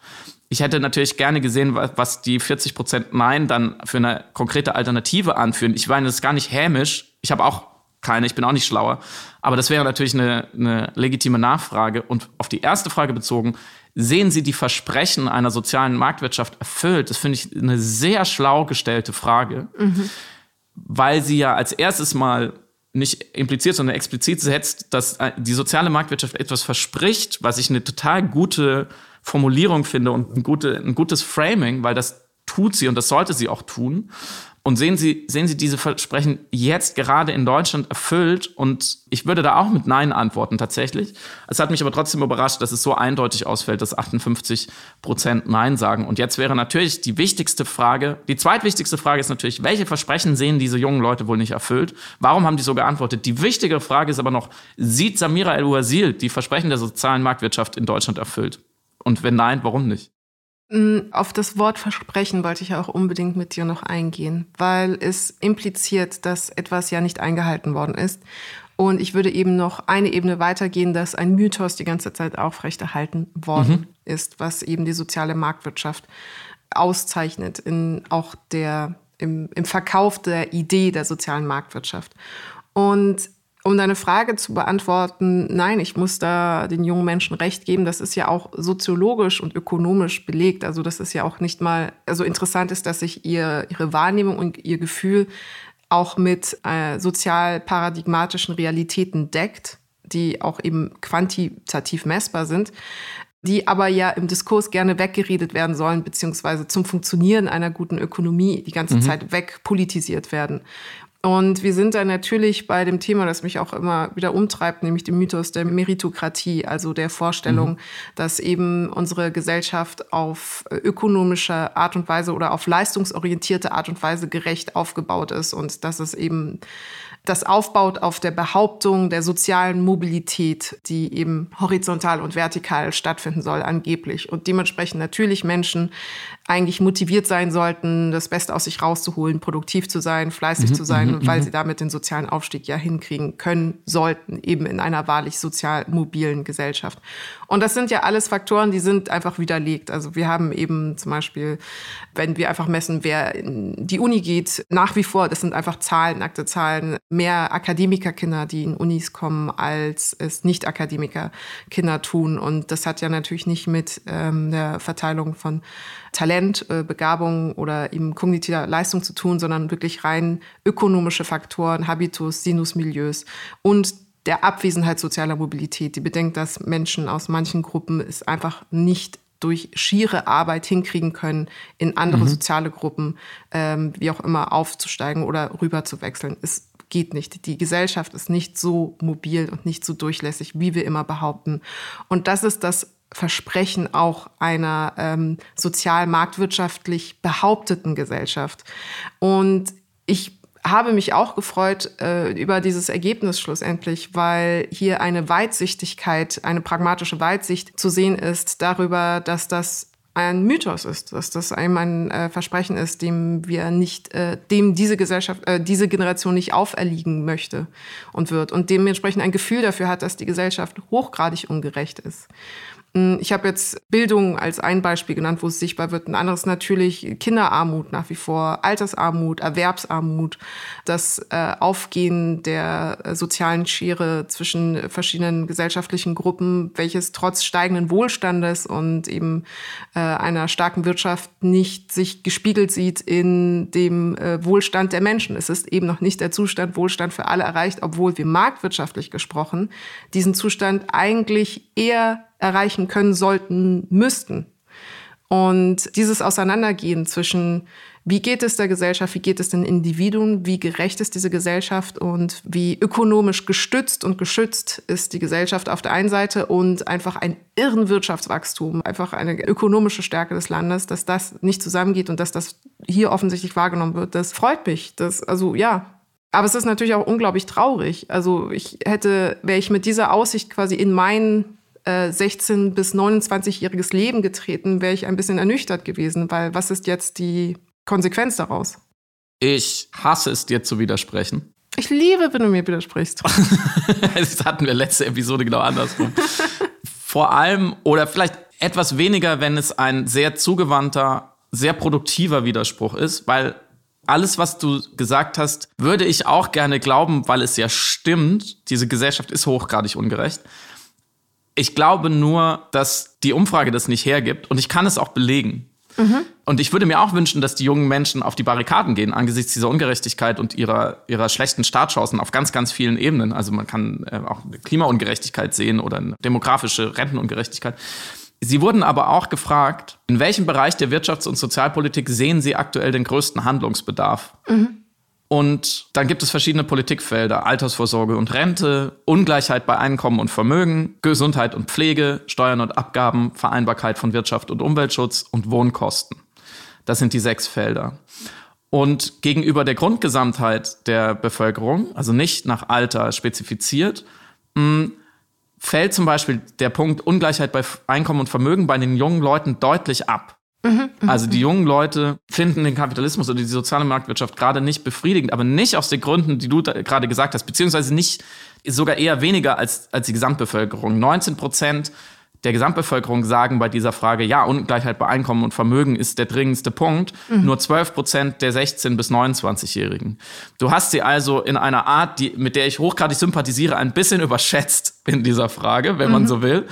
Speaker 3: Ich hätte natürlich gerne gesehen, was die 40 Prozent Nein dann für eine konkrete Alternative anführen. Ich meine, das ist gar nicht hämisch. Ich habe auch keine, ich bin auch nicht schlauer. Aber das wäre natürlich eine, eine legitime Nachfrage. Und auf die erste Frage bezogen, sehen Sie die Versprechen einer sozialen Marktwirtschaft erfüllt? Das finde ich eine sehr schlau gestellte Frage, mhm. weil sie ja als erstes mal nicht impliziert, sondern explizit setzt, dass die soziale Marktwirtschaft etwas verspricht, was ich eine total gute Formulierung finde und ein, gute, ein gutes Framing, weil das tut sie und das sollte sie auch tun. Und sehen Sie, sehen Sie diese Versprechen jetzt gerade in Deutschland erfüllt? Und ich würde da auch mit Nein antworten, tatsächlich. Es hat mich aber trotzdem überrascht, dass es so eindeutig ausfällt, dass 58 Prozent Nein sagen. Und jetzt wäre natürlich die wichtigste Frage, die zweitwichtigste Frage ist natürlich, welche Versprechen sehen diese jungen Leute wohl nicht erfüllt? Warum haben die so geantwortet? Die wichtigere Frage ist aber noch, sieht Samira El-Wazil die Versprechen der sozialen Marktwirtschaft in Deutschland erfüllt? Und wenn nein, warum nicht?
Speaker 2: Mm, auf das Wort Versprechen wollte ich auch unbedingt mit dir noch eingehen, weil es impliziert, dass etwas ja nicht eingehalten worden ist. Und ich würde eben noch eine Ebene weitergehen, dass ein Mythos die ganze Zeit aufrechterhalten worden mhm. ist, was eben die soziale Marktwirtschaft auszeichnet, in auch der, im, im Verkauf der Idee der sozialen Marktwirtschaft. Und um deine Frage zu beantworten, nein, ich muss da den jungen Menschen recht geben. Das ist ja auch soziologisch und ökonomisch belegt. Also das ist ja auch nicht mal, also interessant ist, dass sich ihr, ihre Wahrnehmung und ihr Gefühl auch mit äh, sozial paradigmatischen Realitäten deckt, die auch eben quantitativ messbar sind die aber ja im Diskurs gerne weggeredet werden sollen, beziehungsweise zum Funktionieren einer guten Ökonomie die ganze mhm. Zeit wegpolitisiert werden. Und wir sind dann natürlich bei dem Thema, das mich auch immer wieder umtreibt, nämlich dem Mythos der Meritokratie, also der Vorstellung, mhm. dass eben unsere Gesellschaft auf ökonomische Art und Weise oder auf leistungsorientierte Art und Weise gerecht aufgebaut ist und dass es eben das aufbaut auf der Behauptung der sozialen Mobilität, die eben horizontal und vertikal stattfinden soll, angeblich. Und dementsprechend natürlich Menschen eigentlich motiviert sein sollten, das Beste aus sich rauszuholen, produktiv zu sein, fleißig mhm, zu sein, mhm, weil mhm. sie damit den sozialen Aufstieg ja hinkriegen können sollten, eben in einer wahrlich sozial mobilen Gesellschaft. Und das sind ja alles Faktoren, die sind einfach widerlegt. Also wir haben eben zum Beispiel, wenn wir einfach messen, wer in die Uni geht, nach wie vor, das sind einfach Zahlen, nackte Zahlen, mehr Akademikerkinder, die in Unis kommen, als es Nicht-Akademikerkinder tun. Und das hat ja natürlich nicht mit ähm, der Verteilung von Talent, äh, Begabung oder eben kognitiver Leistung zu tun, sondern wirklich rein ökonomische Faktoren, Habitus, Sinusmilieus und der Abwesenheit sozialer Mobilität. Die bedenkt, dass Menschen aus manchen Gruppen es einfach nicht durch schiere Arbeit hinkriegen können, in andere mhm. soziale Gruppen, ähm, wie auch immer, aufzusteigen oder rüber zu wechseln. Es geht nicht. Die Gesellschaft ist nicht so mobil und nicht so durchlässig, wie wir immer behaupten. Und das ist das Versprechen auch einer ähm, sozial-marktwirtschaftlich behaupteten Gesellschaft. Und ich habe mich auch gefreut äh, über dieses Ergebnis schlussendlich, weil hier eine Weitsichtigkeit, eine pragmatische Weitsicht zu sehen ist darüber, dass das ein Mythos ist, dass das einem ein äh, Versprechen ist, dem wir nicht, äh, dem diese Gesellschaft, äh, diese Generation nicht auferliegen möchte und wird und dementsprechend ein Gefühl dafür hat, dass die Gesellschaft hochgradig ungerecht ist. Hm, ich habe jetzt Bildung als ein Beispiel genannt, wo es sichtbar wird. Ein anderes natürlich Kinderarmut nach wie vor, Altersarmut, Erwerbsarmut, das äh, Aufgehen der äh, sozialen Schere zwischen verschiedenen gesellschaftlichen Gruppen, welches trotz steigenden Wohlstandes und eben äh, einer starken Wirtschaft nicht sich gespiegelt sieht in dem äh, Wohlstand der Menschen. Es ist eben noch nicht der Zustand Wohlstand für alle erreicht, obwohl wir marktwirtschaftlich gesprochen diesen Zustand eigentlich eher erreichen können sollten, müssten. Und dieses Auseinandergehen zwischen, wie geht es der Gesellschaft, wie geht es den Individuen, wie gerecht ist diese Gesellschaft und wie ökonomisch gestützt und geschützt ist die Gesellschaft auf der einen Seite und einfach ein irren Wirtschaftswachstum, einfach eine ökonomische Stärke des Landes, dass das nicht zusammengeht und dass das hier offensichtlich wahrgenommen wird, das freut mich. Das, also ja, aber es ist natürlich auch unglaublich traurig. Also ich hätte, wäre ich mit dieser Aussicht quasi in meinen 16 äh, bis 29-jähriges Leben getreten, wäre ich ein bisschen ernüchtert gewesen, weil was ist jetzt die Konsequenz daraus?
Speaker 3: Ich hasse es dir zu widersprechen.
Speaker 2: Ich liebe, wenn du mir widersprichst. [laughs]
Speaker 3: das hatten wir letzte Episode genau andersrum. Vor allem oder vielleicht etwas weniger, wenn es ein sehr zugewandter, sehr produktiver Widerspruch ist, weil alles, was du gesagt hast, würde ich auch gerne glauben, weil es ja stimmt. Diese Gesellschaft ist hochgradig ungerecht. Ich glaube nur, dass die Umfrage das nicht hergibt und ich kann es auch belegen. Mhm. Und ich würde mir auch wünschen, dass die jungen Menschen auf die Barrikaden gehen angesichts dieser Ungerechtigkeit und ihrer, ihrer schlechten Startchancen auf ganz, ganz vielen Ebenen. Also man kann äh, auch Klimaungerechtigkeit sehen oder eine demografische Rentenungerechtigkeit. Sie wurden aber auch gefragt, in welchem Bereich der Wirtschafts- und Sozialpolitik sehen Sie aktuell den größten Handlungsbedarf? Mhm. Und dann gibt es verschiedene Politikfelder, Altersvorsorge und Rente, Ungleichheit bei Einkommen und Vermögen, Gesundheit und Pflege, Steuern und Abgaben, Vereinbarkeit von Wirtschaft und Umweltschutz und Wohnkosten. Das sind die sechs Felder. Und gegenüber der Grundgesamtheit der Bevölkerung, also nicht nach Alter spezifiziert, hm, fällt zum Beispiel der Punkt Ungleichheit bei Einkommen und Vermögen bei den jungen Leuten deutlich ab. Mhm, mhm, also die jungen Leute finden den Kapitalismus oder die soziale Marktwirtschaft gerade nicht befriedigend, aber nicht aus den Gründen, die du gerade gesagt hast, beziehungsweise nicht sogar eher weniger als, als die Gesamtbevölkerung. 19 Prozent der Gesamtbevölkerung sagen bei dieser Frage, ja, Ungleichheit bei Einkommen und Vermögen ist der dringendste Punkt. Mhm. Nur 12 Prozent der 16- bis 29-Jährigen. Du hast sie also in einer Art, die, mit der ich hochgradig sympathisiere, ein bisschen überschätzt in dieser Frage, wenn man mhm. so will.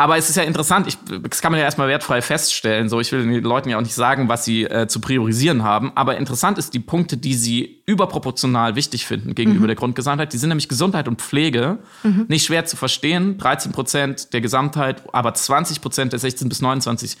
Speaker 3: Aber es ist ja interessant, ich, das kann man ja erstmal wertfrei feststellen. So, ich will den Leuten ja auch nicht sagen, was sie äh, zu priorisieren haben. Aber interessant ist die Punkte, die sie überproportional wichtig finden gegenüber mhm. der Grundgesamtheit. Die sind nämlich Gesundheit und Pflege. Mhm. Nicht schwer zu verstehen. 13 Prozent der Gesamtheit, aber 20 Prozent der 16 bis 29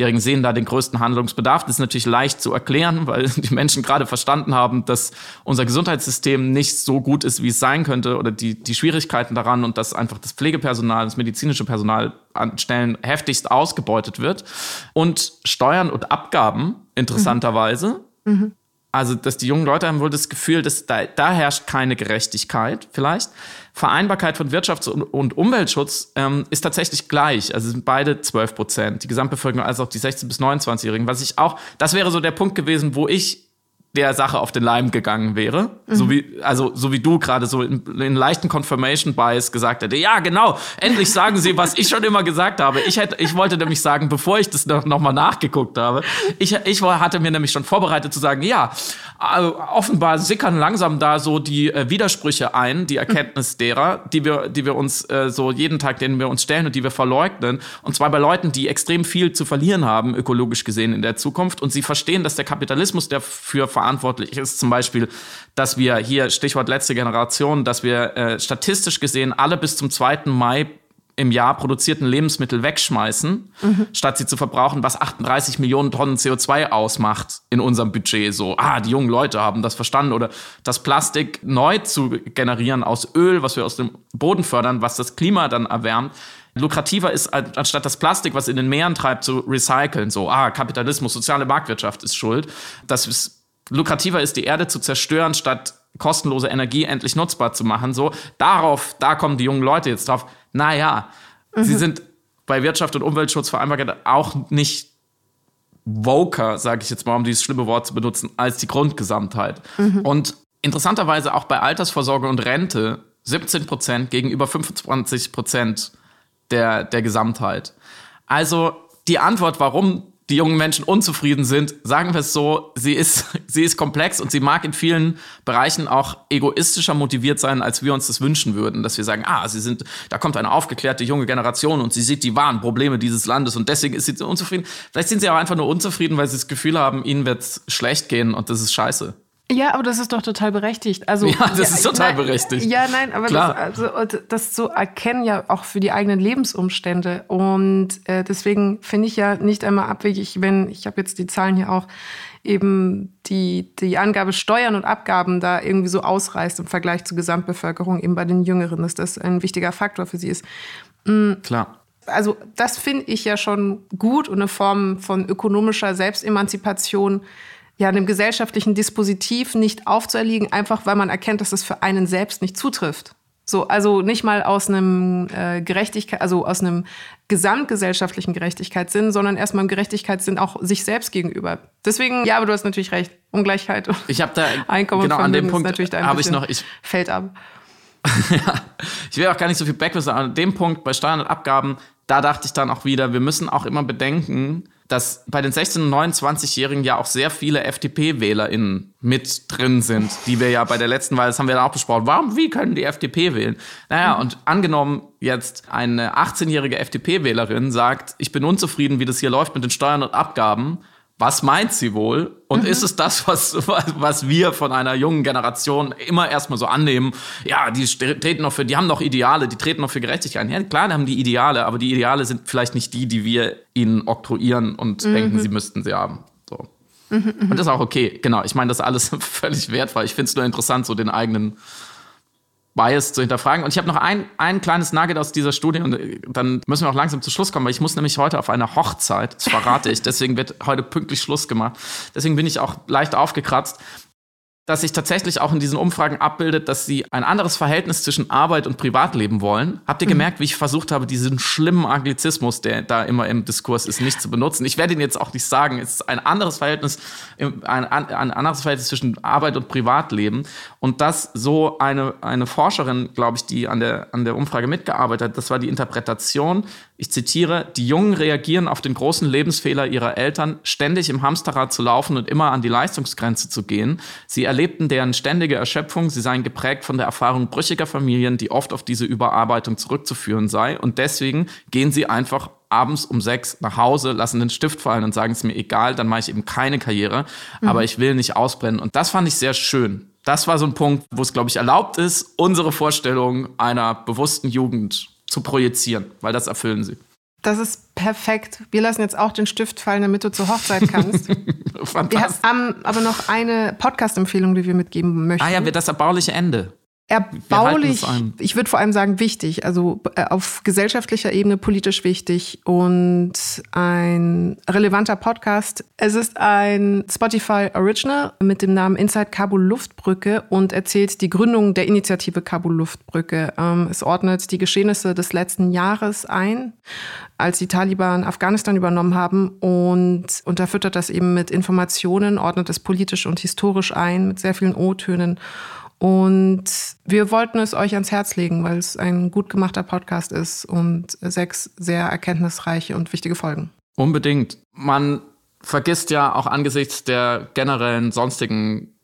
Speaker 3: Jährigen sehen da den größten Handlungsbedarf. Das ist natürlich leicht zu erklären, weil [laughs] die Menschen gerade verstanden haben, dass unser Gesundheitssystem nicht so gut ist, wie es sein könnte oder die, die Schwierigkeiten daran und dass einfach das Pflegepersonal, das medizinische Personal an Stellen heftigst ausgebeutet wird. Und Steuern und Abgaben, interessanterweise, mhm. Also, dass die jungen Leute haben wohl das Gefühl, dass da, da herrscht keine Gerechtigkeit vielleicht. Vereinbarkeit von Wirtschafts- und Umweltschutz ähm, ist tatsächlich gleich. Also sind beide 12 Prozent, die Gesamtbevölkerung als auch die 16- bis 29-Jährigen. Was ich auch, das wäre so der Punkt gewesen, wo ich der Sache auf den Leim gegangen wäre. Mhm. So wie, also, so wie du gerade so in, in leichten Confirmation Bias gesagt hätte. Ja, genau. Endlich sagen sie, was ich schon immer gesagt habe. Ich hätte, ich wollte nämlich sagen, bevor ich das noch, noch mal nachgeguckt habe, ich, ich hatte mir nämlich schon vorbereitet zu sagen, ja, äh, offenbar sickern langsam da so die äh, Widersprüche ein, die Erkenntnis derer, die wir, die wir uns äh, so jeden Tag, denen wir uns stellen und die wir verleugnen. Und zwar bei Leuten, die extrem viel zu verlieren haben, ökologisch gesehen in der Zukunft. Und sie verstehen, dass der Kapitalismus, der für verantwortlich ist. Zum Beispiel, dass wir hier, Stichwort letzte Generation, dass wir äh, statistisch gesehen alle bis zum 2. Mai im Jahr produzierten Lebensmittel wegschmeißen, mhm. statt sie zu verbrauchen, was 38 Millionen Tonnen CO2 ausmacht in unserem Budget. So, ah, die jungen Leute haben das verstanden. Oder das Plastik neu zu generieren aus Öl, was wir aus dem Boden fördern, was das Klima dann erwärmt, lukrativer ist, anstatt das Plastik, was in den Meeren treibt, zu recyceln. So, ah, Kapitalismus, soziale Marktwirtschaft ist schuld. Das ist lukrativer ist, die Erde zu zerstören, statt kostenlose Energie endlich nutzbar zu machen. So, darauf, da kommen die jungen Leute jetzt drauf. Naja, mhm. sie sind bei Wirtschaft und Umweltschutz vereinbart auch nicht woker, sage ich jetzt mal, um dieses schlimme Wort zu benutzen, als die Grundgesamtheit. Mhm. Und interessanterweise auch bei Altersvorsorge und Rente 17 Prozent gegenüber 25 Prozent der, der Gesamtheit. Also die Antwort, warum die jungen Menschen unzufrieden sind, sagen wir es so, sie ist, [laughs] sie ist komplex und sie mag in vielen Bereichen auch egoistischer motiviert sein, als wir uns das wünschen würden, dass wir sagen, ah, sie sind, da kommt eine aufgeklärte junge Generation und sie sieht die wahren Probleme dieses Landes und deswegen ist sie unzufrieden. Vielleicht sind sie auch einfach nur unzufrieden, weil sie das Gefühl haben, ihnen wird es schlecht gehen und das ist scheiße.
Speaker 2: Ja, aber das ist doch total berechtigt. Also,
Speaker 3: ja, das ja, ist total
Speaker 2: nein,
Speaker 3: berechtigt.
Speaker 2: Ja, nein, aber Klar. Das, also, das zu erkennen ja auch für die eigenen Lebensumstände. Und äh, deswegen finde ich ja nicht einmal abwegig, wenn, ich habe jetzt die Zahlen hier auch, eben die, die Angabe Steuern und Abgaben da irgendwie so ausreißt im Vergleich zur Gesamtbevölkerung, eben bei den Jüngeren, dass das ein wichtiger Faktor für sie ist.
Speaker 3: Mhm. Klar.
Speaker 2: Also das finde ich ja schon gut und eine Form von ökonomischer Selbstemanzipation, ja, dem gesellschaftlichen Dispositiv nicht aufzuerliegen, einfach weil man erkennt, dass es für einen selbst nicht zutrifft. So, also nicht mal aus einem äh, Gerechtigkeit, also aus einem gesamtgesellschaftlichen Gerechtigkeitssinn, sondern erstmal im Gerechtigkeitssinn auch sich selbst gegenüber. Deswegen, ja, aber du hast natürlich recht. Ungleichheit.
Speaker 3: Ich habe da
Speaker 2: Einkommen
Speaker 3: genau an dem Punkt
Speaker 2: natürlich da
Speaker 3: habe ich noch ich
Speaker 2: fällt ab. [laughs]
Speaker 3: ja, ich will auch gar nicht so viel Backwissen, aber an dem Punkt bei Steuern und Abgaben, da dachte ich dann auch wieder, wir müssen auch immer bedenken, dass bei den 16- und 29-Jährigen ja auch sehr viele FDP-WählerInnen mit drin sind, die wir ja bei der letzten Wahl, das haben wir dann auch besprochen, warum, wie können die FDP wählen? Naja, mhm. und angenommen jetzt eine 18-jährige FDP-Wählerin sagt, ich bin unzufrieden, wie das hier läuft mit den Steuern und Abgaben, was meint sie wohl? Und mhm. ist es das, was, was wir von einer jungen Generation immer erstmal so annehmen? Ja, die treten noch für, die haben noch Ideale, die treten noch für Gerechtigkeit. Ja, klar, die haben die Ideale, aber die Ideale sind vielleicht nicht die, die wir ihnen oktroyieren und mhm. denken, sie müssten sie haben. So. Mhm, und das ist auch okay. Genau, ich meine, das ist alles [laughs] völlig wertvoll. Ich finde es nur interessant, so den eigenen Bias zu hinterfragen. Und ich habe noch ein, ein kleines Nugget aus dieser Studie und äh, dann müssen wir auch langsam zu Schluss kommen, weil ich muss nämlich heute auf eine Hochzeit, das verrate ich, [laughs] deswegen wird heute pünktlich Schluss gemacht. Deswegen bin ich auch leicht aufgekratzt dass sich tatsächlich auch in diesen Umfragen abbildet, dass sie ein anderes Verhältnis zwischen Arbeit und Privatleben wollen. Habt ihr mhm. gemerkt, wie ich versucht habe, diesen schlimmen Anglizismus, der da immer im Diskurs ist, nicht zu benutzen? Ich werde ihn jetzt auch nicht sagen. Es ist ein anderes Verhältnis, ein, ein anderes Verhältnis zwischen Arbeit und Privatleben. Und das so eine, eine Forscherin, glaube ich, die an der, an der Umfrage mitgearbeitet hat, das war die Interpretation. Ich zitiere, die Jungen reagieren auf den großen Lebensfehler ihrer Eltern, ständig im Hamsterrad zu laufen und immer an die Leistungsgrenze zu gehen. Sie erlebten deren ständige Erschöpfung, sie seien geprägt von der Erfahrung brüchiger Familien, die oft auf diese Überarbeitung zurückzuführen sei. Und deswegen gehen sie einfach abends um sechs nach Hause, lassen den Stift fallen und sagen es mir egal, dann mache ich eben keine Karriere, mhm. aber ich will nicht ausbrennen. Und das fand ich sehr schön. Das war so ein Punkt, wo es, glaube ich, erlaubt ist, unsere Vorstellung einer bewussten Jugend zu projizieren, weil das erfüllen sie.
Speaker 2: Das ist perfekt. Wir lassen jetzt auch den Stift fallen, damit du zur Hochzeit kannst. [laughs] Fantastisch. Wir haben aber noch eine Podcast-Empfehlung, die wir mitgeben möchten.
Speaker 3: Ah ja, das erbauliche Ende
Speaker 2: erbaulich, ich würde vor allem sagen wichtig, also äh, auf gesellschaftlicher Ebene politisch wichtig und ein relevanter Podcast. Es ist ein Spotify Original mit dem Namen Inside Kabul Luftbrücke und erzählt die Gründung der Initiative Kabul Luftbrücke. Ähm, es ordnet die Geschehnisse des letzten Jahres ein, als die Taliban Afghanistan übernommen haben und unterfüttert das eben mit Informationen, ordnet es politisch und historisch ein, mit sehr vielen O-Tönen und wir wollten es euch ans Herz legen, weil es ein gut gemachter Podcast ist und sechs sehr erkenntnisreiche und wichtige Folgen.
Speaker 3: Unbedingt. Man vergisst ja auch angesichts der generellen sonstigen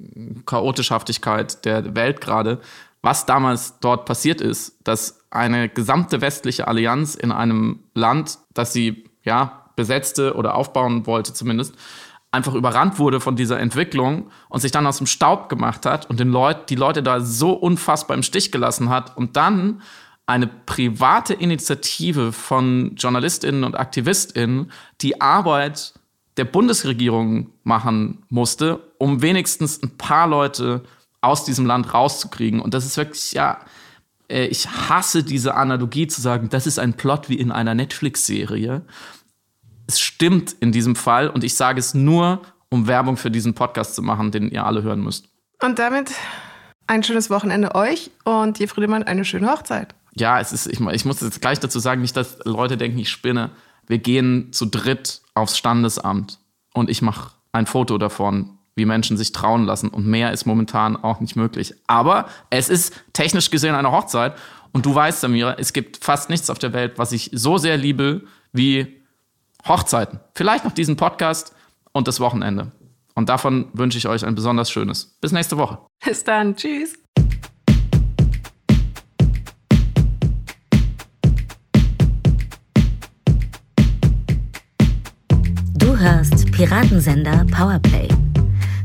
Speaker 3: Chaotischhaftigkeit der Welt gerade, was damals dort passiert ist, dass eine gesamte westliche Allianz in einem Land, das sie ja besetzte oder aufbauen wollte zumindest, einfach überrannt wurde von dieser Entwicklung und sich dann aus dem Staub gemacht hat und den Leut, die Leute da so unfassbar im Stich gelassen hat und dann eine private Initiative von JournalistInnen und AktivistInnen die Arbeit der Bundesregierung machen musste, um wenigstens ein paar Leute aus diesem Land rauszukriegen. Und das ist wirklich, ja, äh, ich hasse diese Analogie zu sagen, das ist ein Plot wie in einer Netflix-Serie es stimmt in diesem Fall und ich sage es nur, um Werbung für diesen Podcast zu machen, den ihr alle hören müsst.
Speaker 2: Und damit ein schönes Wochenende euch und dir Friedemann eine schöne Hochzeit.
Speaker 3: Ja, es ist, ich, ich muss jetzt gleich dazu sagen, nicht, dass Leute denken, ich spinne. Wir gehen zu dritt aufs Standesamt und ich mache ein Foto davon, wie Menschen sich trauen lassen. Und mehr ist momentan auch nicht möglich. Aber es ist technisch gesehen eine Hochzeit. Und du weißt, Samira, es gibt fast nichts auf der Welt, was ich so sehr liebe wie Hochzeiten. Vielleicht noch diesen Podcast und das Wochenende. Und davon wünsche ich euch ein besonders schönes. Bis nächste Woche.
Speaker 2: Bis dann. Tschüss.
Speaker 1: Du hörst Piratensender Powerplay.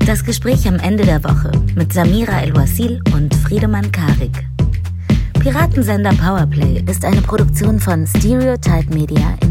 Speaker 1: Das Gespräch am Ende der Woche mit Samira El-Wasil und Friedemann Karik. Piratensender Powerplay ist eine Produktion von Stereotype Media in